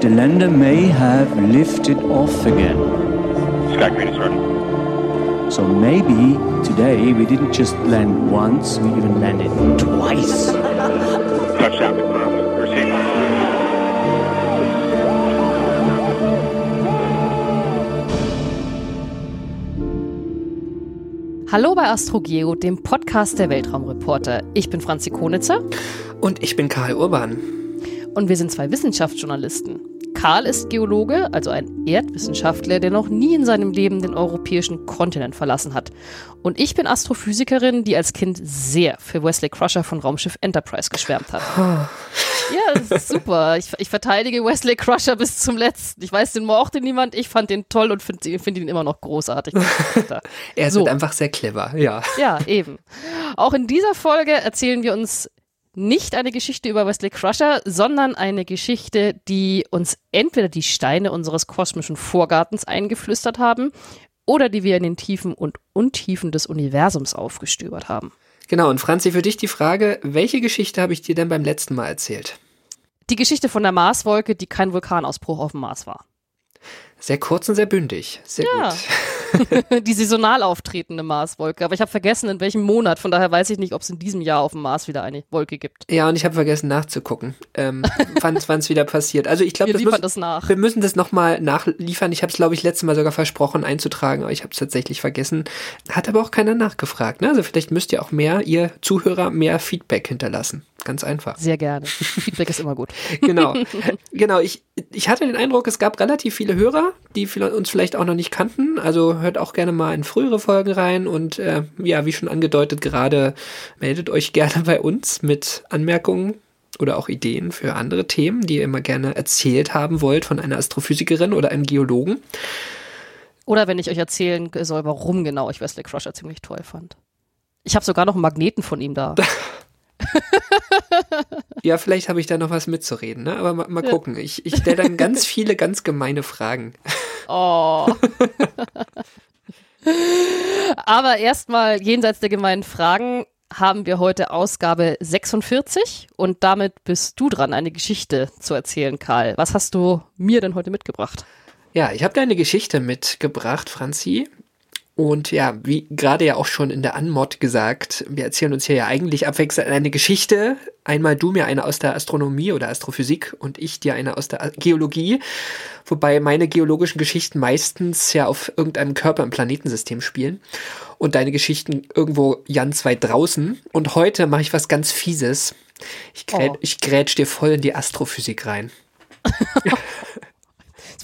The lander may have lifted off again. Sky Green is ready. So maybe today we didn't just land once, we even landed twice. Touchdown confirmed. Receive. Hallo bei AstroGeo, dem Podcast der Weltraumreporter. Ich bin Franzi Konitzer. Und ich bin Karl Urban. Und wir sind zwei Wissenschaftsjournalisten. Karl ist Geologe, also ein Erdwissenschaftler, der noch nie in seinem Leben den europäischen Kontinent verlassen hat. Und ich bin Astrophysikerin, die als Kind sehr für Wesley Crusher von Raumschiff Enterprise geschwärmt hat. Ja, das ist super. Ich, ich, verteidige Wesley Crusher bis zum letzten. Ich weiß, den mochte niemand. Ich fand den toll und finde find ihn immer noch großartig. er ist so. Halt einfach sehr clever, ja. Ja, eben. Auch in dieser Folge erzählen wir uns nicht eine Geschichte über Wesley Crusher, sondern eine Geschichte, die uns entweder die Steine unseres kosmischen Vorgartens eingeflüstert haben oder die wir in den Tiefen und Untiefen des Universums aufgestöbert haben. Genau, und Franzi, für dich die Frage, welche Geschichte habe ich dir denn beim letzten Mal erzählt? Die Geschichte von der Marswolke, die kein Vulkanausbruch auf dem Mars war. Sehr kurz und sehr bündig. Sehr ja. gut. die saisonal auftretende Marswolke. Aber ich habe vergessen, in welchem Monat. Von daher weiß ich nicht, ob es in diesem Jahr auf dem Mars wieder eine Wolke gibt. Ja, und ich habe vergessen nachzugucken, ähm, wann es wieder passiert. Also ich glaube, wir, das das nach. wir müssen das nochmal nachliefern. Ich habe es, glaube ich, letztes Mal sogar versprochen einzutragen, aber ich habe es tatsächlich vergessen. Hat aber auch keiner nachgefragt. Ne? Also vielleicht müsst ihr auch mehr, ihr Zuhörer, mehr Feedback hinterlassen. Ganz einfach. Sehr gerne. Feedback ist immer gut. genau. Genau. Ich, ich hatte den Eindruck, es gab relativ viele Hörer, die uns vielleicht auch noch nicht kannten. Also hört auch gerne mal in frühere Folgen rein und äh, ja, wie schon angedeutet, gerade meldet euch gerne bei uns mit Anmerkungen oder auch Ideen für andere Themen, die ihr immer gerne erzählt haben wollt von einer Astrophysikerin oder einem Geologen. Oder wenn ich euch erzählen soll, warum genau ich Wesley Crusher ziemlich toll fand. Ich habe sogar noch einen Magneten von ihm da. ja, vielleicht habe ich da noch was mitzureden, ne? aber mal, mal gucken. Ich, ich stelle dann ganz viele ganz gemeine Fragen. Oh. aber erstmal jenseits der gemeinen Fragen haben wir heute Ausgabe 46 und damit bist du dran, eine Geschichte zu erzählen, Karl. Was hast du mir denn heute mitgebracht? Ja, ich habe dir eine Geschichte mitgebracht, Franzi. Und ja, wie gerade ja auch schon in der Anmod gesagt, wir erzählen uns hier ja eigentlich abwechselnd eine Geschichte. Einmal du mir eine aus der Astronomie oder Astrophysik und ich dir eine aus der Geologie. Wobei meine geologischen Geschichten meistens ja auf irgendeinem Körper im Planetensystem spielen. Und deine Geschichten irgendwo ganz weit draußen. Und heute mache ich was ganz Fieses. Ich, grät, oh. ich grätsch dir voll in die Astrophysik rein.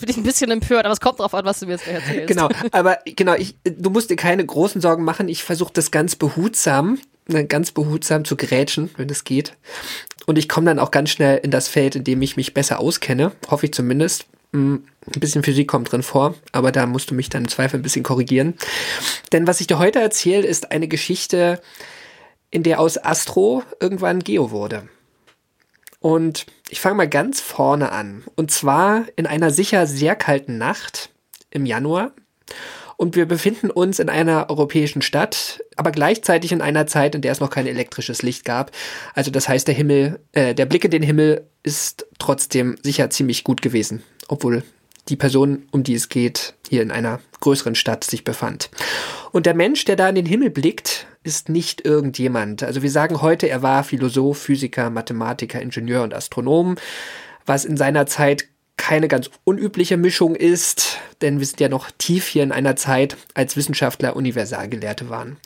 Bin ich ein bisschen empört, aber es kommt drauf an, was du mir jetzt erzählst. Genau, aber genau, ich, du musst dir keine großen Sorgen machen. Ich versuche das ganz behutsam, ne, ganz behutsam zu grätschen, wenn es geht. Und ich komme dann auch ganz schnell in das Feld, in dem ich mich besser auskenne, hoffe ich zumindest. Hm, ein bisschen Physik kommt drin vor, aber da musst du mich dann im Zweifel ein bisschen korrigieren. Denn was ich dir heute erzähle, ist eine Geschichte, in der aus Astro irgendwann Geo wurde. Und ich fange mal ganz vorne an. Und zwar in einer sicher sehr kalten Nacht im Januar. Und wir befinden uns in einer europäischen Stadt, aber gleichzeitig in einer Zeit, in der es noch kein elektrisches Licht gab. Also das heißt, der Himmel, äh, der Blick in den Himmel ist trotzdem sicher ziemlich gut gewesen, obwohl die Person, um die es geht, hier in einer größeren Stadt sich befand. Und der Mensch, der da in den Himmel blickt, ist nicht irgendjemand. Also wir sagen heute, er war Philosoph, Physiker, Mathematiker, Ingenieur und Astronom, was in seiner Zeit keine ganz unübliche Mischung ist, denn wir sind ja noch tief hier in einer Zeit, als Wissenschaftler Universalgelehrte waren.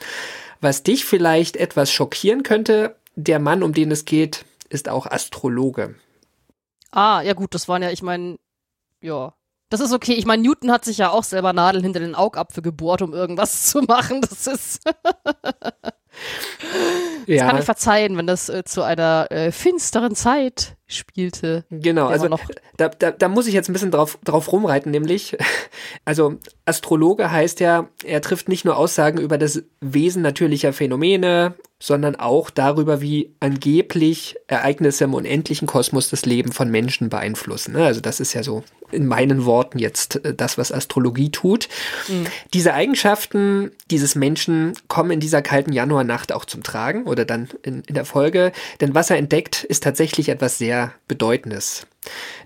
Was dich vielleicht etwas schockieren könnte, der Mann, um den es geht, ist auch Astrologe. Ah, ja gut, das waren ja, ich meine, ja, das ist okay. Ich meine, Newton hat sich ja auch selber Nadeln hinter den Augapfel gebohrt, um irgendwas zu machen. Das ist. Das kann ich verzeihen, wenn das äh, zu einer äh, finsteren Zeit spielte. Genau, also da, da, da muss ich jetzt ein bisschen drauf, drauf rumreiten, nämlich, also Astrologe heißt ja, er trifft nicht nur Aussagen über das Wesen natürlicher Phänomene, sondern auch darüber, wie angeblich Ereignisse im unendlichen Kosmos das Leben von Menschen beeinflussen. ne? Also das ist ja so in meinen Worten jetzt äh, das, was Astrologie tut. Diese Eigenschaften dieses Menschen kommen in dieser kalten Januarnacht auch zum Tragen oder dann in, in der Folge, denn was er entdeckt, ist tatsächlich etwas sehr Bedeutendes.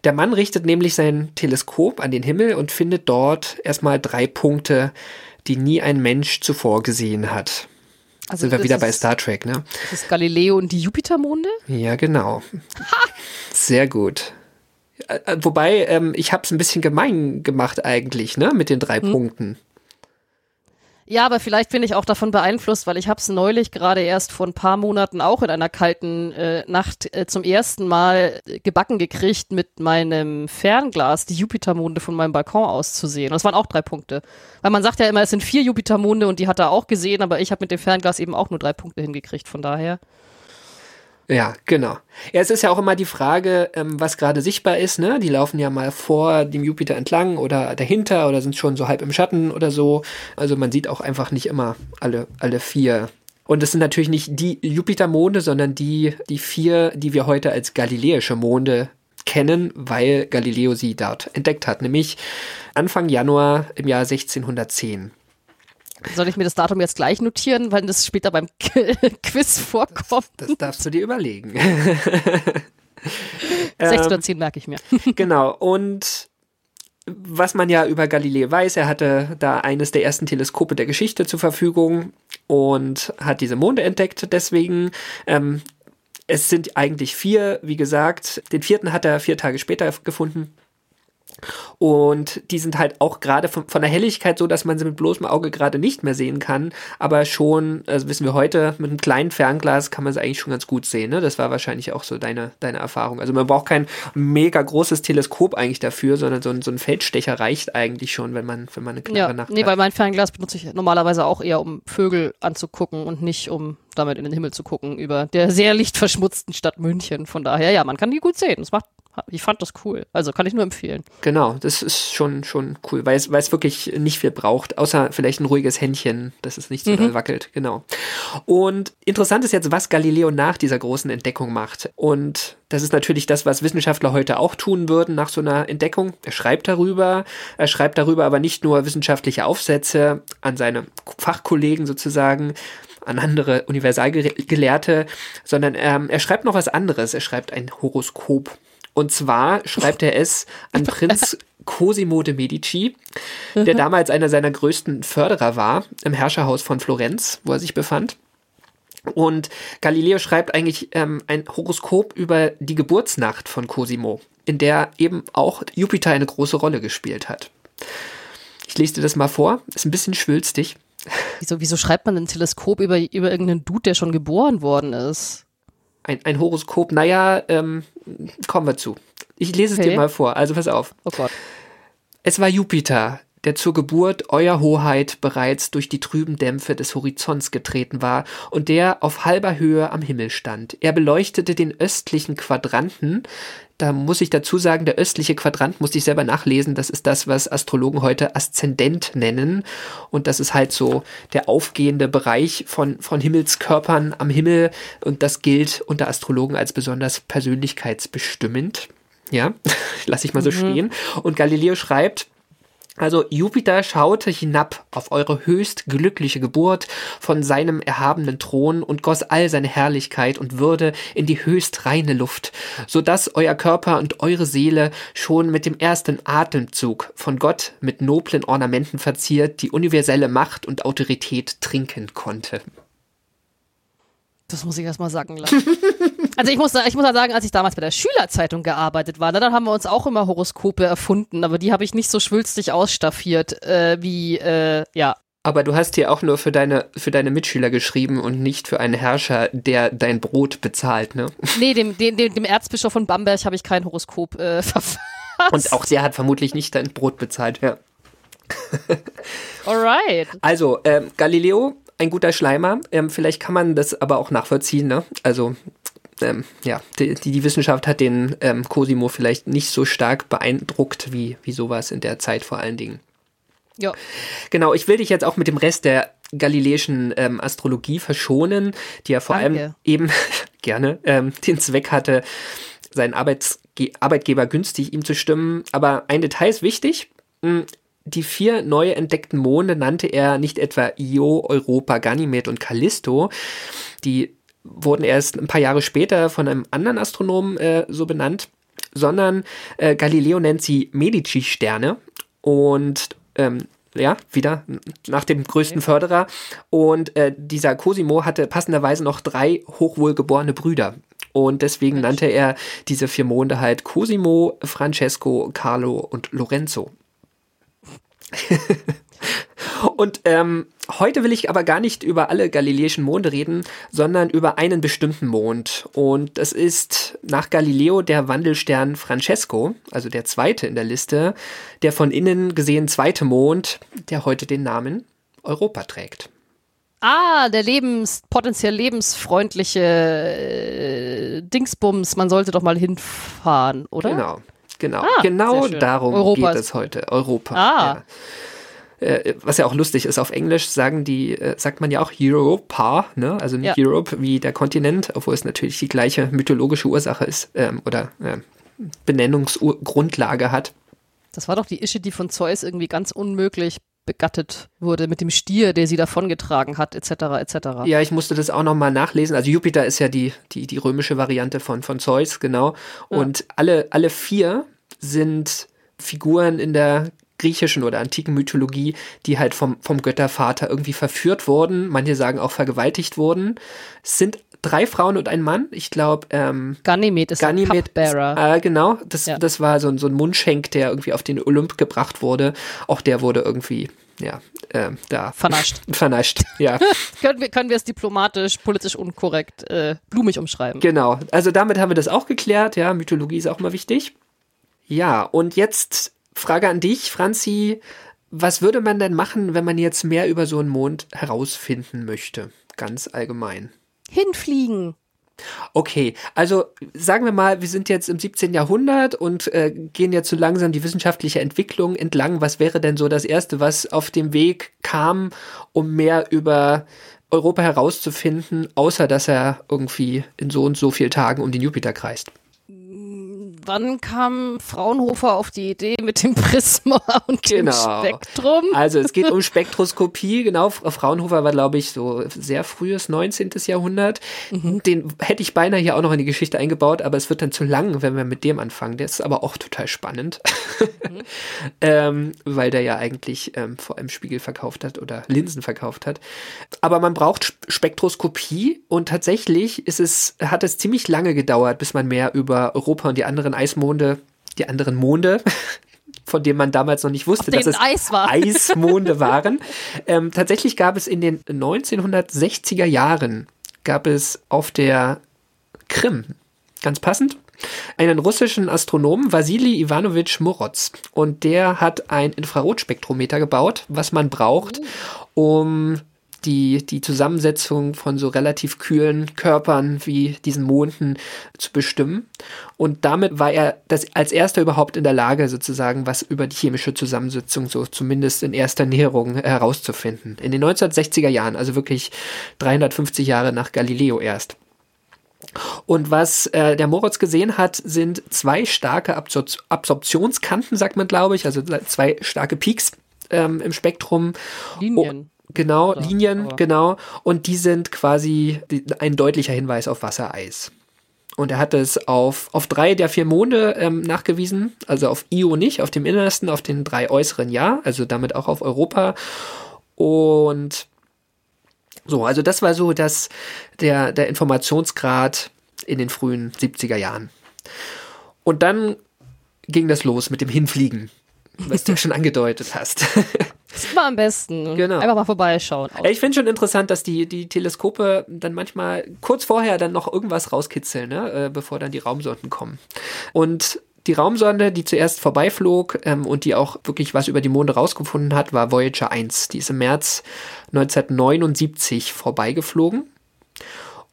Der Mann richtet nämlich sein Teleskop an den Himmel und findet dort erstmal drei Punkte, die nie ein Mensch zuvor gesehen hat. Also Sind wir wieder bei ist- Star Trek, ne? Das ist Galileo und die Jupitermonde? Ja, genau. Sehr gut. Äh, äh, Wobei, ähm, ich habe es ein bisschen gemein gemacht eigentlich, ne, mit den drei Punkten. Ja, aber vielleicht bin ich auch davon beeinflusst, weil ich habe es neulich gerade erst vor ein paar Monaten auch in einer kalten äh, Nacht äh, zum ersten Mal äh, gebacken gekriegt, mit meinem Fernglas die Jupitermonde von meinem Balkon aus zu sehen. Und das waren auch drei Punkte. Weil man sagt ja immer, es sind vier Jupitermonde und die hat er auch gesehen, aber ich habe mit dem Fernglas eben auch nur drei Punkte hingekriegt. Von daher. Ja, genau. Ja, es ist ja auch immer die Frage, ähm, was gerade sichtbar ist, ne? Die laufen ja mal vor dem Jupiter entlang oder dahinter oder sind schon so halb im Schatten oder so. Also man sieht auch einfach nicht immer alle, alle vier. Und es sind natürlich nicht die Jupitermonde, sondern die, die vier, die wir heute als galiläische Monde kennen, weil Galileo sie dort entdeckt hat, nämlich Anfang Januar im Jahr 1610. Soll ich mir das Datum jetzt gleich notieren, weil das später beim Quiz vorkommt? Das darfst du dir überlegen. 1610 merke ich mir. Genau, und was man ja über Galilei weiß, er hatte da eines der ersten Teleskope der Geschichte zur Verfügung und hat diese Monde entdeckt. Deswegen, ähm, es sind eigentlich vier, wie gesagt. Den vierten hat er vier Tage später gefunden. Und die sind halt auch gerade von, von der Helligkeit so, dass man sie mit bloßem Auge gerade nicht mehr sehen kann. Aber schon, also wissen wir heute, mit einem kleinen Fernglas kann man sie eigentlich schon ganz gut sehen. Ne? Das war wahrscheinlich auch so deine, deine Erfahrung. Also man braucht kein mega großes Teleskop eigentlich dafür, sondern so ein, so ein Feldstecher reicht eigentlich schon, wenn man, wenn man eine klare Ja, Nacht nee, hat. weil mein Fernglas benutze ich normalerweise auch eher, um Vögel anzugucken und nicht, um damit in den Himmel zu gucken über der sehr lichtverschmutzten Stadt München. Von daher, ja, man kann die gut sehen. Das macht, ich fand das cool. Also kann ich nur empfehlen. Genau, das ist schon, schon cool, weil es, weil es wirklich nicht viel braucht, außer vielleicht ein ruhiges Händchen, dass es nicht so doll wackelt, genau. Und interessant ist jetzt, was Galileo nach dieser großen Entdeckung macht. Und das ist natürlich das, was Wissenschaftler heute auch tun würden nach so einer Entdeckung. Er schreibt darüber, er schreibt darüber aber nicht nur wissenschaftliche Aufsätze an seine Fachkollegen sozusagen, an andere Universalgelehrte, sondern ähm, er schreibt noch was anderes. Er schreibt ein Horoskop. Und zwar schreibt er es an Prinz Cosimo de Medici, der damals einer seiner größten Förderer war im Herrscherhaus von Florenz, wo er sich befand. Und Galileo schreibt eigentlich ähm, ein Horoskop über die Geburtsnacht von Cosimo, in der eben auch Jupiter eine große Rolle gespielt hat. Ich lese dir das mal vor, ist ein bisschen schwülstig. Wieso, wieso schreibt man ein Teleskop über, über irgendeinen Dude, der schon geboren worden ist? Ein, ein Horoskop, naja, ähm, kommen wir zu. Ich lese es Okay. dir mal vor, also pass auf. Oh Gott. Es war Jupiter, der zur Geburt Euer Hoheit bereits durch die trüben Dämpfe des Horizonts getreten war und der auf halber Höhe am Himmel stand. Er beleuchtete den östlichen Quadranten. Da muss ich dazu sagen, der östliche Quadrant musste ich selber nachlesen. Das ist das, was Astrologen heute Aszendent nennen. Und das ist halt so der aufgehende Bereich von, von Himmelskörpern am Himmel. Und das gilt unter Astrologen als besonders persönlichkeitsbestimmend. Ja, lasse ich mal so stehen. Und Galileo schreibt, also Jupiter schaute hinab auf eure höchst glückliche Geburt von seinem erhabenen Thron und goss all seine Herrlichkeit und Würde in die höchst reine Luft, so dass euer Körper und eure Seele schon mit dem ersten Atemzug von Gott mit noblen Ornamenten verziert die universelle Macht und Autorität trinken konnte. Das muss ich erst mal sagen lassen. also ich muss, ich muss halt sagen, als ich damals bei der Schülerzeitung gearbeitet war, ne, dann haben wir uns auch immer Horoskope erfunden, aber die habe ich nicht so schwülstig ausstaffiert äh, wie, äh, ja. Aber du hast hier auch nur für deine, für deine Mitschüler geschrieben und nicht für einen Herrscher, der dein Brot bezahlt, ne? Nee, dem, dem, dem, dem Erzbischof von Bamberg habe ich kein Horoskop äh, verfasst. Und auch der hat vermutlich nicht dein Brot bezahlt, ja. Alright. Also, ähm, Galileo, ein guter Schleimer. Ähm, vielleicht kann man das aber auch nachvollziehen. Ne? Also ähm, ja, die, die Wissenschaft hat den ähm, Cosimo vielleicht nicht so stark beeindruckt wie, wie sowas in der Zeit vor allen Dingen. Ja. Genau, ich will dich jetzt auch mit dem Rest der galileischen ähm, Astrologie verschonen, die ja vor Danke. allem eben gerne ähm, den Zweck hatte, seinen Arbeitsge Arbeitgeber günstig ihm zu stimmen. Aber ein Detail ist wichtig. Die vier neu entdeckten Monde nannte er nicht etwa Io, Europa, Ganymed und Callisto. Die wurden erst ein paar Jahre später von einem anderen Astronomen äh, so benannt, sondern äh, Galileo nennt sie Medici-Sterne und ähm, ja, wieder nach dem größten Förderer. Und äh, dieser Cosimo hatte passenderweise noch drei hochwohlgeborene Brüder. Und deswegen nannte er diese vier Monde halt Cosimo, Francesco, Carlo und Lorenzo. Und ähm, heute will ich aber gar nicht über alle galileischen Monde reden, sondern über einen bestimmten Mond. Und das ist nach Galileo der Wandelstern Francesco, also der zweite in der Liste, der von innen gesehen zweite Mond, der heute den Namen Europa trägt. Ah, der lebens, potenziell lebensfreundliche äh, Dingsbums, man sollte doch mal hinfahren, oder? Genau, genau, Ah, genau darum Europa geht es heute. Europa. Ah. Ja. Äh, Was ja auch lustig ist, auf Englisch sagen die, äh, sagt man ja auch Europa, ne? Also nicht Ja. Europe wie der Kontinent, obwohl es natürlich die gleiche mythologische Ursache ist ähm, oder ähm, Benennungsgrundlage hat. Das war doch die Ische, die von Zeus irgendwie ganz unmöglich begattet wurde mit dem Stier, der sie davongetragen hat, etc. etc. Ja, ich musste das auch nochmal nachlesen. Also Jupiter ist ja die, die, die römische Variante von, von Zeus, genau. Und alle, alle vier sind Figuren in der griechischen oder antiken Mythologie, die halt vom, vom Göttervater irgendwie verführt wurden. Manche sagen auch vergewaltigt wurden. Es sind drei Frauen und ein Mann. Ich glaube, ähm, Ganymed ist Ganymed, der Cupbearer. äh, genau, das, Ja. das war so, ein- so ein Mundschenk, der irgendwie auf den Olymp gebracht wurde. Auch der wurde irgendwie, ja, äh, da Vernascht. vernascht. Ja, können, wir, können wir es diplomatisch, politisch unkorrekt, äh, blumig umschreiben? genau. Also damit haben wir das auch geklärt. Ja, Mythologie ist auch mal wichtig. Ja, und jetzt Frage an dich, Franzi. Was würde man denn machen, wenn man jetzt mehr über so einen Mond herausfinden möchte? Ganz allgemein. Hinfliegen. Okay, also sagen wir mal, wir sind jetzt im 17. Jahrhundert und äh, gehen jetzt so langsam die wissenschaftliche Entwicklung entlang. Was wäre denn so das Erste, was auf dem Weg kam, um mehr über Europa herauszufinden, außer dass er irgendwie in so und so vielen Tagen um den Jupiter kreist? Wann kam Fraunhofer auf die Idee mit dem Prisma und Genau. dem Spektrum? Also es geht um Spektroskopie, genau. Fra- Fraunhofer war, glaube ich, so sehr frühes 19. Jahrhundert. Den hätte ich beinahe hier auch noch in die Geschichte eingebaut, aber es wird dann zu lang, wenn wir mit dem anfangen. Der ist aber auch total spannend, ähm, weil der ja eigentlich ähm, vor allem Spiegel verkauft hat oder Linsen verkauft hat. Aber man braucht Sp- Spektroskopie und tatsächlich ist es, hat es ziemlich lange gedauert, bis man mehr über Europa und die anderen Eismonde, die anderen Monde, von denen man damals noch nicht wusste, dass es Eis war. Eismonde waren. ähm, tatsächlich gab es in den 1960er Jahren gab es auf der Krim, ganz passend, einen russischen Astronomen, Wasili Ivanovich Moroz. Und der hat ein Infrarotspektrometer gebaut, was man braucht, um die, die Zusammensetzung von so relativ kühlen Körpern wie diesen Monden zu bestimmen. Und damit war er das als erster überhaupt in der Lage, sozusagen was über die chemische Zusammensetzung so zumindest in erster Näherung herauszufinden. In den 1960er Jahren, also wirklich 350 Jahre nach Galileo erst. Und was äh, der Moritz gesehen hat, sind zwei starke Absor Absorptionskanten, sagt man, glaube ich, also zwei starke Peaks ähm, im Spektrum. Linien. Genau, Oder- Linien, aber- genau. Und die sind quasi die, ein deutlicher Hinweis auf Wassereis. Und er hat es auf, auf drei der vier Monde ähm, nachgewiesen, also auf Io nicht, auf dem innersten, auf den drei äußeren ja, also damit auch auf Europa. Und so, also das war so das, der, der Informationsgrad in den frühen 70er Jahren. Und dann ging das los mit dem Hinfliegen, was du ja schon angedeutet hast. Das ist immer am besten. Genau. Einfach mal vorbeischauen. Ich finde schon interessant, dass die, die Teleskope dann manchmal kurz vorher dann noch irgendwas rauskitzeln, ne? äh, bevor dann die Raumsonden kommen. Und Die Raumsonde, die zuerst vorbeiflog ähm, und die auch wirklich was über die Monde rausgefunden hat, war Voyager 1. Die ist im März 1979 vorbeigeflogen.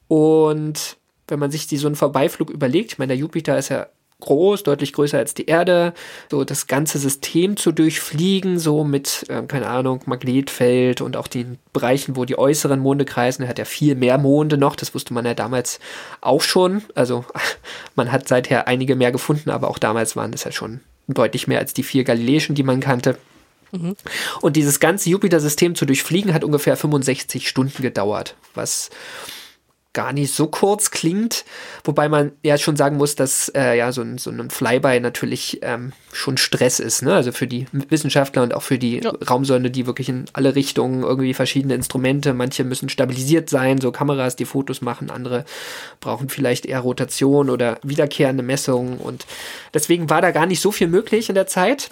Und wenn man sich die, so einen Vorbeiflug überlegt, ich meine, der Jupiter ist ja groß, deutlich größer als die Erde, so das ganze System zu durchfliegen, so mit, äh, keine Ahnung, Magnetfeld und auch den Bereichen, wo die äußeren Monde kreisen. Er hat ja viel mehr Monde noch, das wusste man ja damals auch schon. Also man hat seither einige mehr gefunden, aber auch damals waren das ja schon deutlich mehr als die vier Galileischen, die man kannte. Mhm. Und dieses ganze Jupiter-System zu durchfliegen hat ungefähr 65 Stunden gedauert, was gar nicht so kurz klingt, wobei man ja schon sagen muss, dass äh, ja so ein, so ein Flyby natürlich ähm, schon Stress ist, ne? Also für die Wissenschaftler und auch für die ja. Raumsonde, die wirklich in alle Richtungen irgendwie verschiedene Instrumente, manche müssen stabilisiert sein, so Kameras, die Fotos machen, andere brauchen vielleicht eher Rotation oder wiederkehrende Messungen und deswegen war da gar nicht so viel möglich in der Zeit.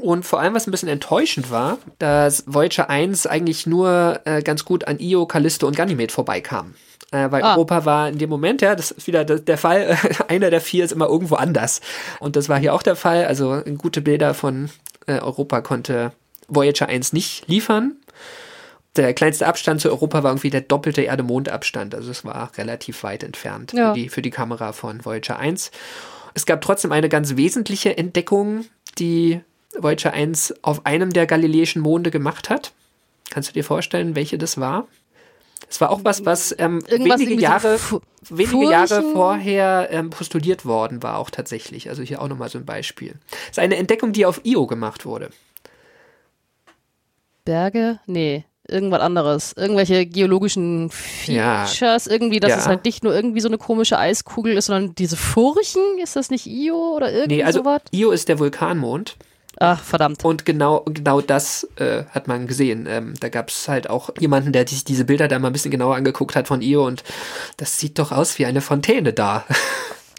Und vor allem, was ein bisschen enttäuschend war, dass Voyager 1 eigentlich nur äh, ganz gut an Io, Callisto und Ganymed vorbeikam. Äh, weil ah. Europa war in dem Moment, ja, das ist wieder der Fall, einer der vier ist immer irgendwo anders. Und das war hier auch der Fall. Also gute Bilder von äh, Europa konnte Voyager 1 nicht liefern. Der kleinste Abstand zu Europa war irgendwie der doppelte Erde-Mond-Abstand. Also es war relativ weit entfernt ja. für, die, für die Kamera von Voyager 1. Es gab trotzdem eine ganz wesentliche Entdeckung, die Voyager 1 auf einem der galileischen Monde gemacht hat. Kannst du dir vorstellen, welche das war? Es war auch was, was ähm, wenige, Jahre, so wenige Jahre vorher ähm, postuliert worden war, auch tatsächlich. Also hier auch nochmal so ein Beispiel. Das ist eine Entdeckung, die auf Io gemacht wurde. Berge? Nee, irgendwas anderes. Irgendwelche geologischen Features, ja. irgendwie, dass ja. es halt nicht nur irgendwie so eine komische Eiskugel ist, sondern diese Furchen, ist das nicht Io oder irgendwie nee, also sowas? Io ist der Vulkanmond. Ach, verdammt. Und genau, genau das äh, hat man gesehen. Ähm, da gab es halt auch jemanden, der sich diese Bilder da mal ein bisschen genauer angeguckt hat von Io und das sieht doch aus wie eine Fontäne da.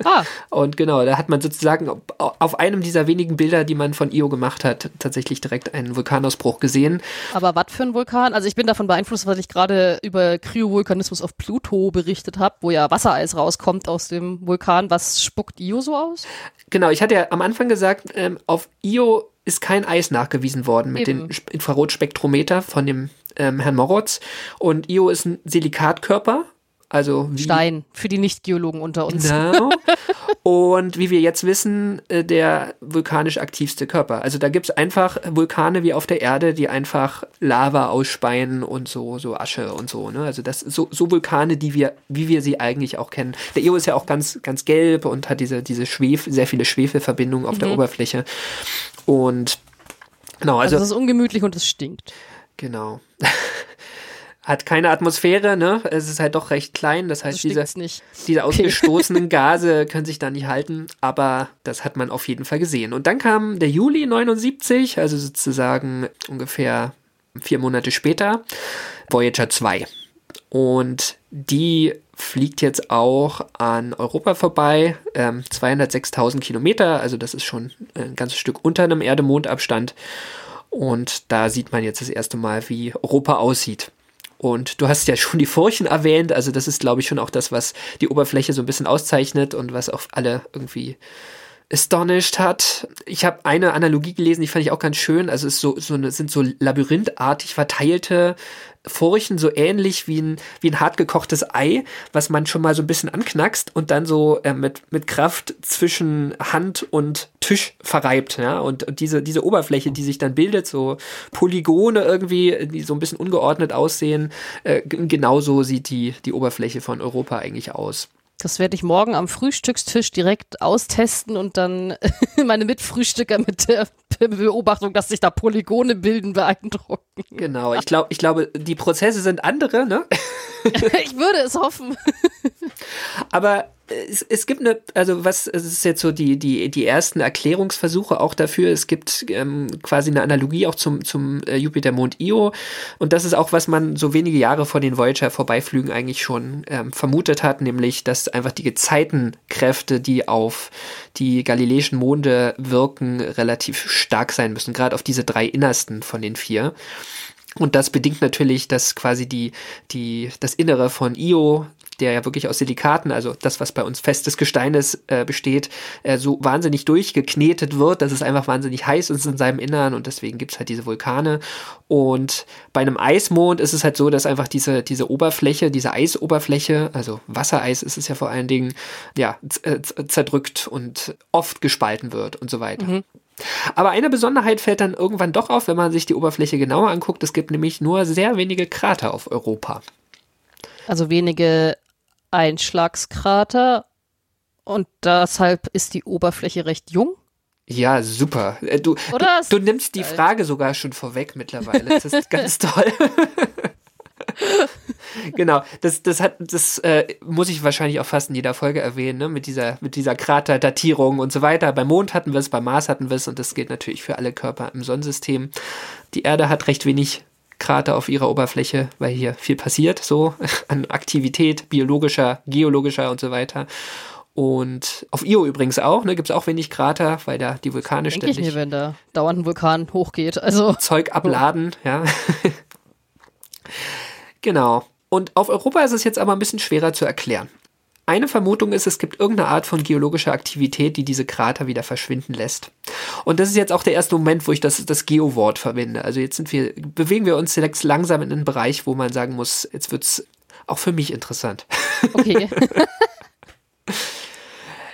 Ah. Und genau, da hat man sozusagen auf einem dieser wenigen Bilder, die man von Io gemacht hat, tatsächlich direkt einen Vulkanausbruch gesehen. Aber was für ein Vulkan? Also ich bin davon beeinflusst, weil ich gerade über Kryovulkanismus auf Pluto berichtet habe, wo ja Wassereis rauskommt aus dem Vulkan. Was spuckt Io so aus? Genau, ich hatte ja am Anfang gesagt, ähm, auf Io ist kein Eis nachgewiesen worden mit Eben. dem Infrarotspektrometer von dem ähm, Herrn Morotz. Und Io ist ein Silikatkörper, also wie, Stein für die Nicht-Geologen unter uns. Genau. Und wie wir jetzt wissen, äh, der vulkanisch aktivste Körper. Also da gibt es einfach Vulkane wie auf der Erde, die einfach Lava ausspeien und so, so Asche und so. Ne? Also das so, so Vulkane, die wir, wie wir sie eigentlich auch kennen. Der Io ist ja auch ganz, ganz gelb und hat diese, diese Schwef, sehr viele Schwefelverbindungen auf mhm. der Oberfläche. Und genau, also. Also es ist ungemütlich und es stinkt. Genau. Hat keine Atmosphäre, ne? Es ist halt doch recht klein, das heißt, diese, diese ausgestoßenen Gase können sich da nicht halten, aber das hat man auf jeden Fall gesehen. Und dann kam der Juli 79, also sozusagen ungefähr vier Monate später, Voyager 2. Und die fliegt jetzt auch an Europa vorbei, ähm, 206.000 Kilometer, also das ist schon ein ganzes Stück unter einem Erde-Mond-Abstand. Und da sieht man jetzt das erste Mal, wie Europa aussieht. Und du hast ja schon die Furchen erwähnt, also das ist, glaube ich, schon auch das, was die Oberfläche so ein bisschen auszeichnet und was auch alle irgendwie astonished hat. Ich habe eine Analogie gelesen, die fand ich auch ganz schön. Also es so, so eine, sind so labyrinthartig verteilte Furchen, so ähnlich wie ein, wie ein hart gekochtes Ei, was man schon mal so ein bisschen anknackst und dann so äh, mit, mit Kraft zwischen Hand und Tisch verreibt, ja. Und, und diese, diese Oberfläche, die sich dann bildet, so Polygone irgendwie, die so ein bisschen ungeordnet aussehen, äh, genauso sieht die, die Oberfläche von Europa eigentlich aus. Das werde ich morgen am Frühstückstisch direkt austesten und dann meine Mitfrühstücker mit der Beobachtung, dass sich da Polygone bilden, beeindrucken. Genau, ich glaube, ich glaube, die Prozesse sind andere, ne? ich würde es hoffen. Aber es, es gibt eine, also was, es ist jetzt so die, die, die ersten Erklärungsversuche auch dafür. Es gibt ähm, quasi eine Analogie auch zum, zum äh, Jupiter-Mond Io. Und das ist auch, was man so wenige Jahre vor den Voyager-Vorbeiflügen eigentlich schon ähm, vermutet hat, nämlich, dass einfach die Gezeitenkräfte, die auf die galileischen Monde wirken, relativ stark sein müssen, gerade auf diese drei innersten von den vier. Und das bedingt natürlich, dass quasi die, die, das Innere von Io der ja wirklich aus Silikaten, also das, was bei uns festes Gestein ist, äh, besteht, äh, so wahnsinnig durchgeknetet wird, dass es einfach wahnsinnig heiß ist in seinem Innern und deswegen gibt's halt diese Vulkane. Und bei einem Eismond ist es halt so, dass einfach diese, diese Oberfläche, diese Eisoberfläche, also Wassereis ist es ja vor allen Dingen, ja, äh, zerdrückt und oft gespalten wird und so weiter. Aber eine Besonderheit fällt dann irgendwann doch auf, wenn man sich die Oberfläche genauer anguckt. Es gibt nämlich nur sehr wenige Krater auf Europa. Also wenige Einschlagskrater und deshalb ist die Oberfläche recht jung. Ja, super. Äh, Du, du, du nimmst die. Frage sogar schon vorweg mittlerweile. Das ist ganz toll. genau, das, das hat, das äh, muss ich wahrscheinlich auch fast in jeder Folge erwähnen, ne? mit dieser, mit dieser Kraterdatierung und so weiter. Beim Mond hatten wir es, beim Mars hatten wir es und das gilt natürlich für alle Körper im Sonnensystem. Die Erde hat recht wenig Krater auf ihrer Oberfläche, weil hier viel passiert, so an Aktivität, biologischer, geologischer und so weiter. Und auf Io übrigens auch, ne, gibt es auch wenig Krater, weil da die Vulkane ich ständig mir, wenn da dauernd ein Vulkan hochgeht. Also Zeug abladen, ja. genau. Und auf Europa ist es jetzt aber ein bisschen schwerer zu erklären. Eine Vermutung ist, es gibt irgendeine Art von geologischer Aktivität, die diese Krater wieder verschwinden lässt. Und das ist jetzt auch der erste Moment, wo ich das, das Geo-Wort verwende. Also jetzt sind wir, bewegen wir uns jetzt langsam in einen Bereich, wo man sagen muss, jetzt wird's auch für mich interessant. okay.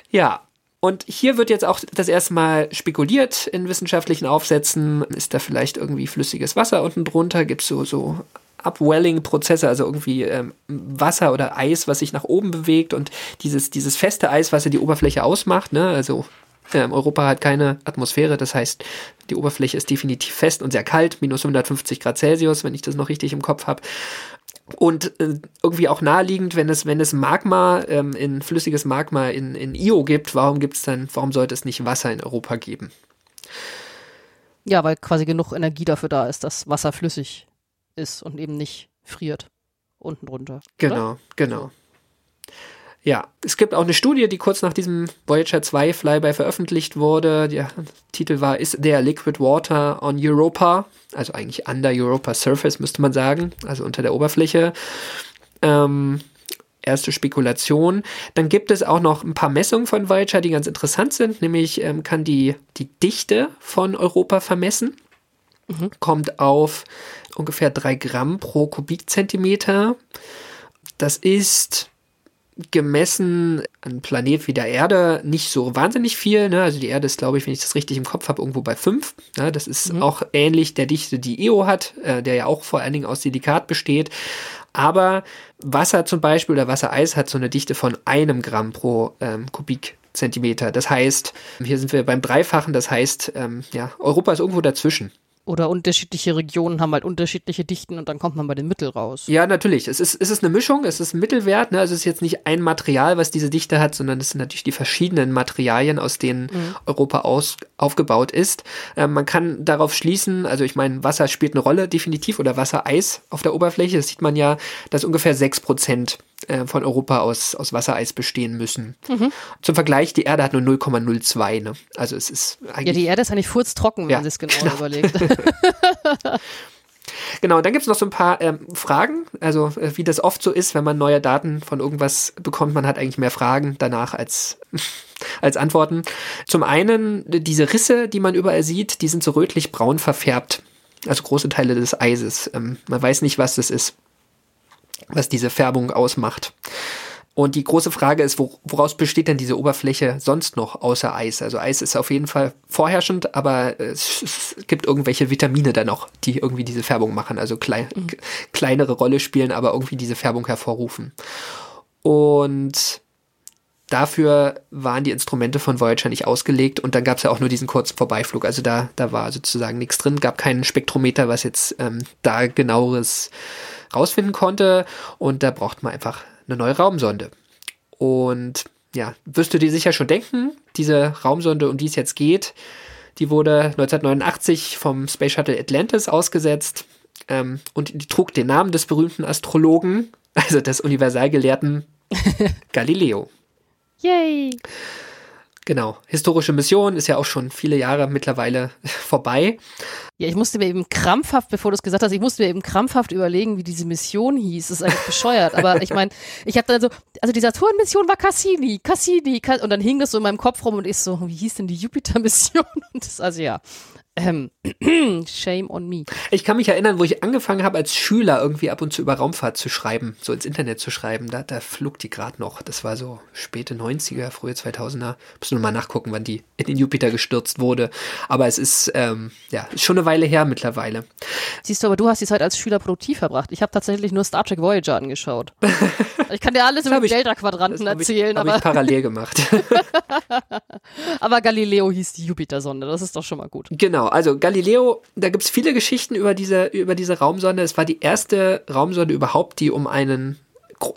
Ja. Und hier wird jetzt auch das erste Mal spekuliert in wissenschaftlichen Aufsätzen. Ist da vielleicht irgendwie flüssiges Wasser unten drunter? Gibt es so, so Upwelling-Prozesse, also irgendwie ähm, Wasser oder Eis, was sich nach oben bewegt und dieses, dieses feste Eis, was ja die Oberfläche ausmacht, ne? Also ähm, Europa hat keine Atmosphäre, das heißt, die Oberfläche ist definitiv fest und sehr kalt, minus 150 Grad Celsius, wenn ich das noch richtig im Kopf habe. Und äh, irgendwie auch naheliegend, wenn es, wenn es Magma, ähm, in flüssiges Magma in, in Io gibt, warum gibt es dann, warum sollte es nicht Wasser in Europa geben? Ja, weil quasi genug Energie dafür da ist, dass Wasser flüssig ist und eben nicht friert unten drunter. Oder? Genau, genau. Ja, es gibt auch eine Studie, die kurz nach diesem Voyager 2 Flyby veröffentlicht wurde. Der Titel war Is there liquid water on Europa? Also eigentlich under Europa surface, müsste man sagen, also unter der Oberfläche. Ähm, erste Spekulation. Dann gibt es auch noch ein paar Messungen von Voyager, die ganz interessant sind. Nämlich ähm, kann die, die Dichte von Europa vermessen. Kommt auf ungefähr drei Gramm pro Kubikzentimeter. Das ist gemessen an einem Planet wie der Erde nicht so wahnsinnig viel. Ne? Also die Erde ist, glaube ich, wenn ich das richtig im Kopf habe, irgendwo bei 5. Ne? Das ist auch ähnlich der Dichte, die Io hat, äh, der ja auch vor allen Dingen aus Silikat besteht. Aber Wasser zum Beispiel oder Wassereis hat so eine Dichte von einem Gramm pro ähm, Kubikzentimeter. Das heißt, hier sind wir beim Dreifachen, das heißt, ähm, ja, Europa ist irgendwo dazwischen. Oder unterschiedliche Regionen haben halt unterschiedliche Dichten und dann kommt man bei den Mittel raus. Ja, natürlich. Es ist, es ist eine Mischung, es ist ein Mittelwert. Ne? Also es ist jetzt nicht ein Material, was diese Dichte hat, sondern es sind natürlich die verschiedenen Materialien, aus denen Europa aus, aufgebaut ist. Ähm, man kann darauf schließen, also ich meine, Wasser spielt eine Rolle, definitiv, oder Wassereis auf der Oberfläche. Das sieht man ja, dass ungefähr 6 Prozent äh, von Europa aus, aus Wassereis bestehen müssen. Zum Vergleich, die Erde hat nur 0,02. Ne? Also es ist eigentlich Ja, die Erde ist eigentlich furztrocken, wenn Ja, man sich genau, genau. überlegt. Genau, und dann gibt es noch so ein paar ähm, Fragen, also äh, wie das oft so ist, wenn man neue Daten von irgendwas bekommt, man hat eigentlich mehr Fragen danach als, als Antworten. Zum einen, diese Risse, die man überall sieht, die sind so rötlich-braun verfärbt, also große Teile des Eises. Ähm, man weiß nicht, was das ist, was diese Färbung ausmacht. Und die große Frage ist, wo, woraus besteht denn diese Oberfläche sonst noch außer Eis? Also Eis ist auf jeden Fall vorherrschend, aber es, es gibt irgendwelche Vitamine da noch, die irgendwie diese Färbung machen, also klei k- kleinere Rolle spielen, aber irgendwie diese Färbung hervorrufen. Und dafür waren die Instrumente von Voyager nicht ausgelegt und dann gab es ja auch nur diesen kurzen Vorbeiflug. Also da, da war sozusagen nichts drin, gab keinen Spektrometer, was jetzt ähm, da genaueres rausfinden konnte. Und da braucht man einfach eine neue Raumsonde. Und ja, wirst du dir sicher schon denken, diese Raumsonde, um die es jetzt geht, die wurde 1989 vom Space Shuttle Atlantis ausgesetzt ähm, und die trug den Namen des berühmten Astrologen, also des Universalgelehrten Galileo. Yay! Genau. Historische Mission ist ja auch schon viele Jahre mittlerweile vorbei. Ja, ich musste mir eben krampfhaft, bevor du es gesagt hast, ich musste mir eben krampfhaft überlegen, wie diese Mission hieß. Das ist eigentlich bescheuert. Aber ich meine, ich habe dann so, also die Saturn-Mission war Cassini, Cassini, Cass und dann hing das so in meinem Kopf rum und ich so, wie hieß denn die Jupiter-Mission? Und das, also ja, ähm, shame on me. Ich kann mich erinnern, wo ich angefangen habe, als Schüler irgendwie ab und zu über Raumfahrt zu schreiben, so ins Internet zu schreiben. Da, da flog die gerade noch. Das war so späte 90er, frühe 2000er. Muss nur mal nachgucken, wann die in den Jupiter gestürzt wurde. Aber es ist, ähm, ja, ist schon eine Weile her mittlerweile. Siehst du, aber du hast die Zeit als Schüler produktiv verbracht. Ich habe tatsächlich nur Star Trek Voyager angeschaut. Ich kann dir alles über den ich- Delta-Quadranten erzählen, hab aber, ich parallel gemacht. aber Galileo hieß die Jupiter-Sonde. Das ist doch schon mal gut. Genau, also Galileo, da gibt's viele Geschichten über diese, über diese Raumsonde. Es war die erste Raumsonde überhaupt, die um einen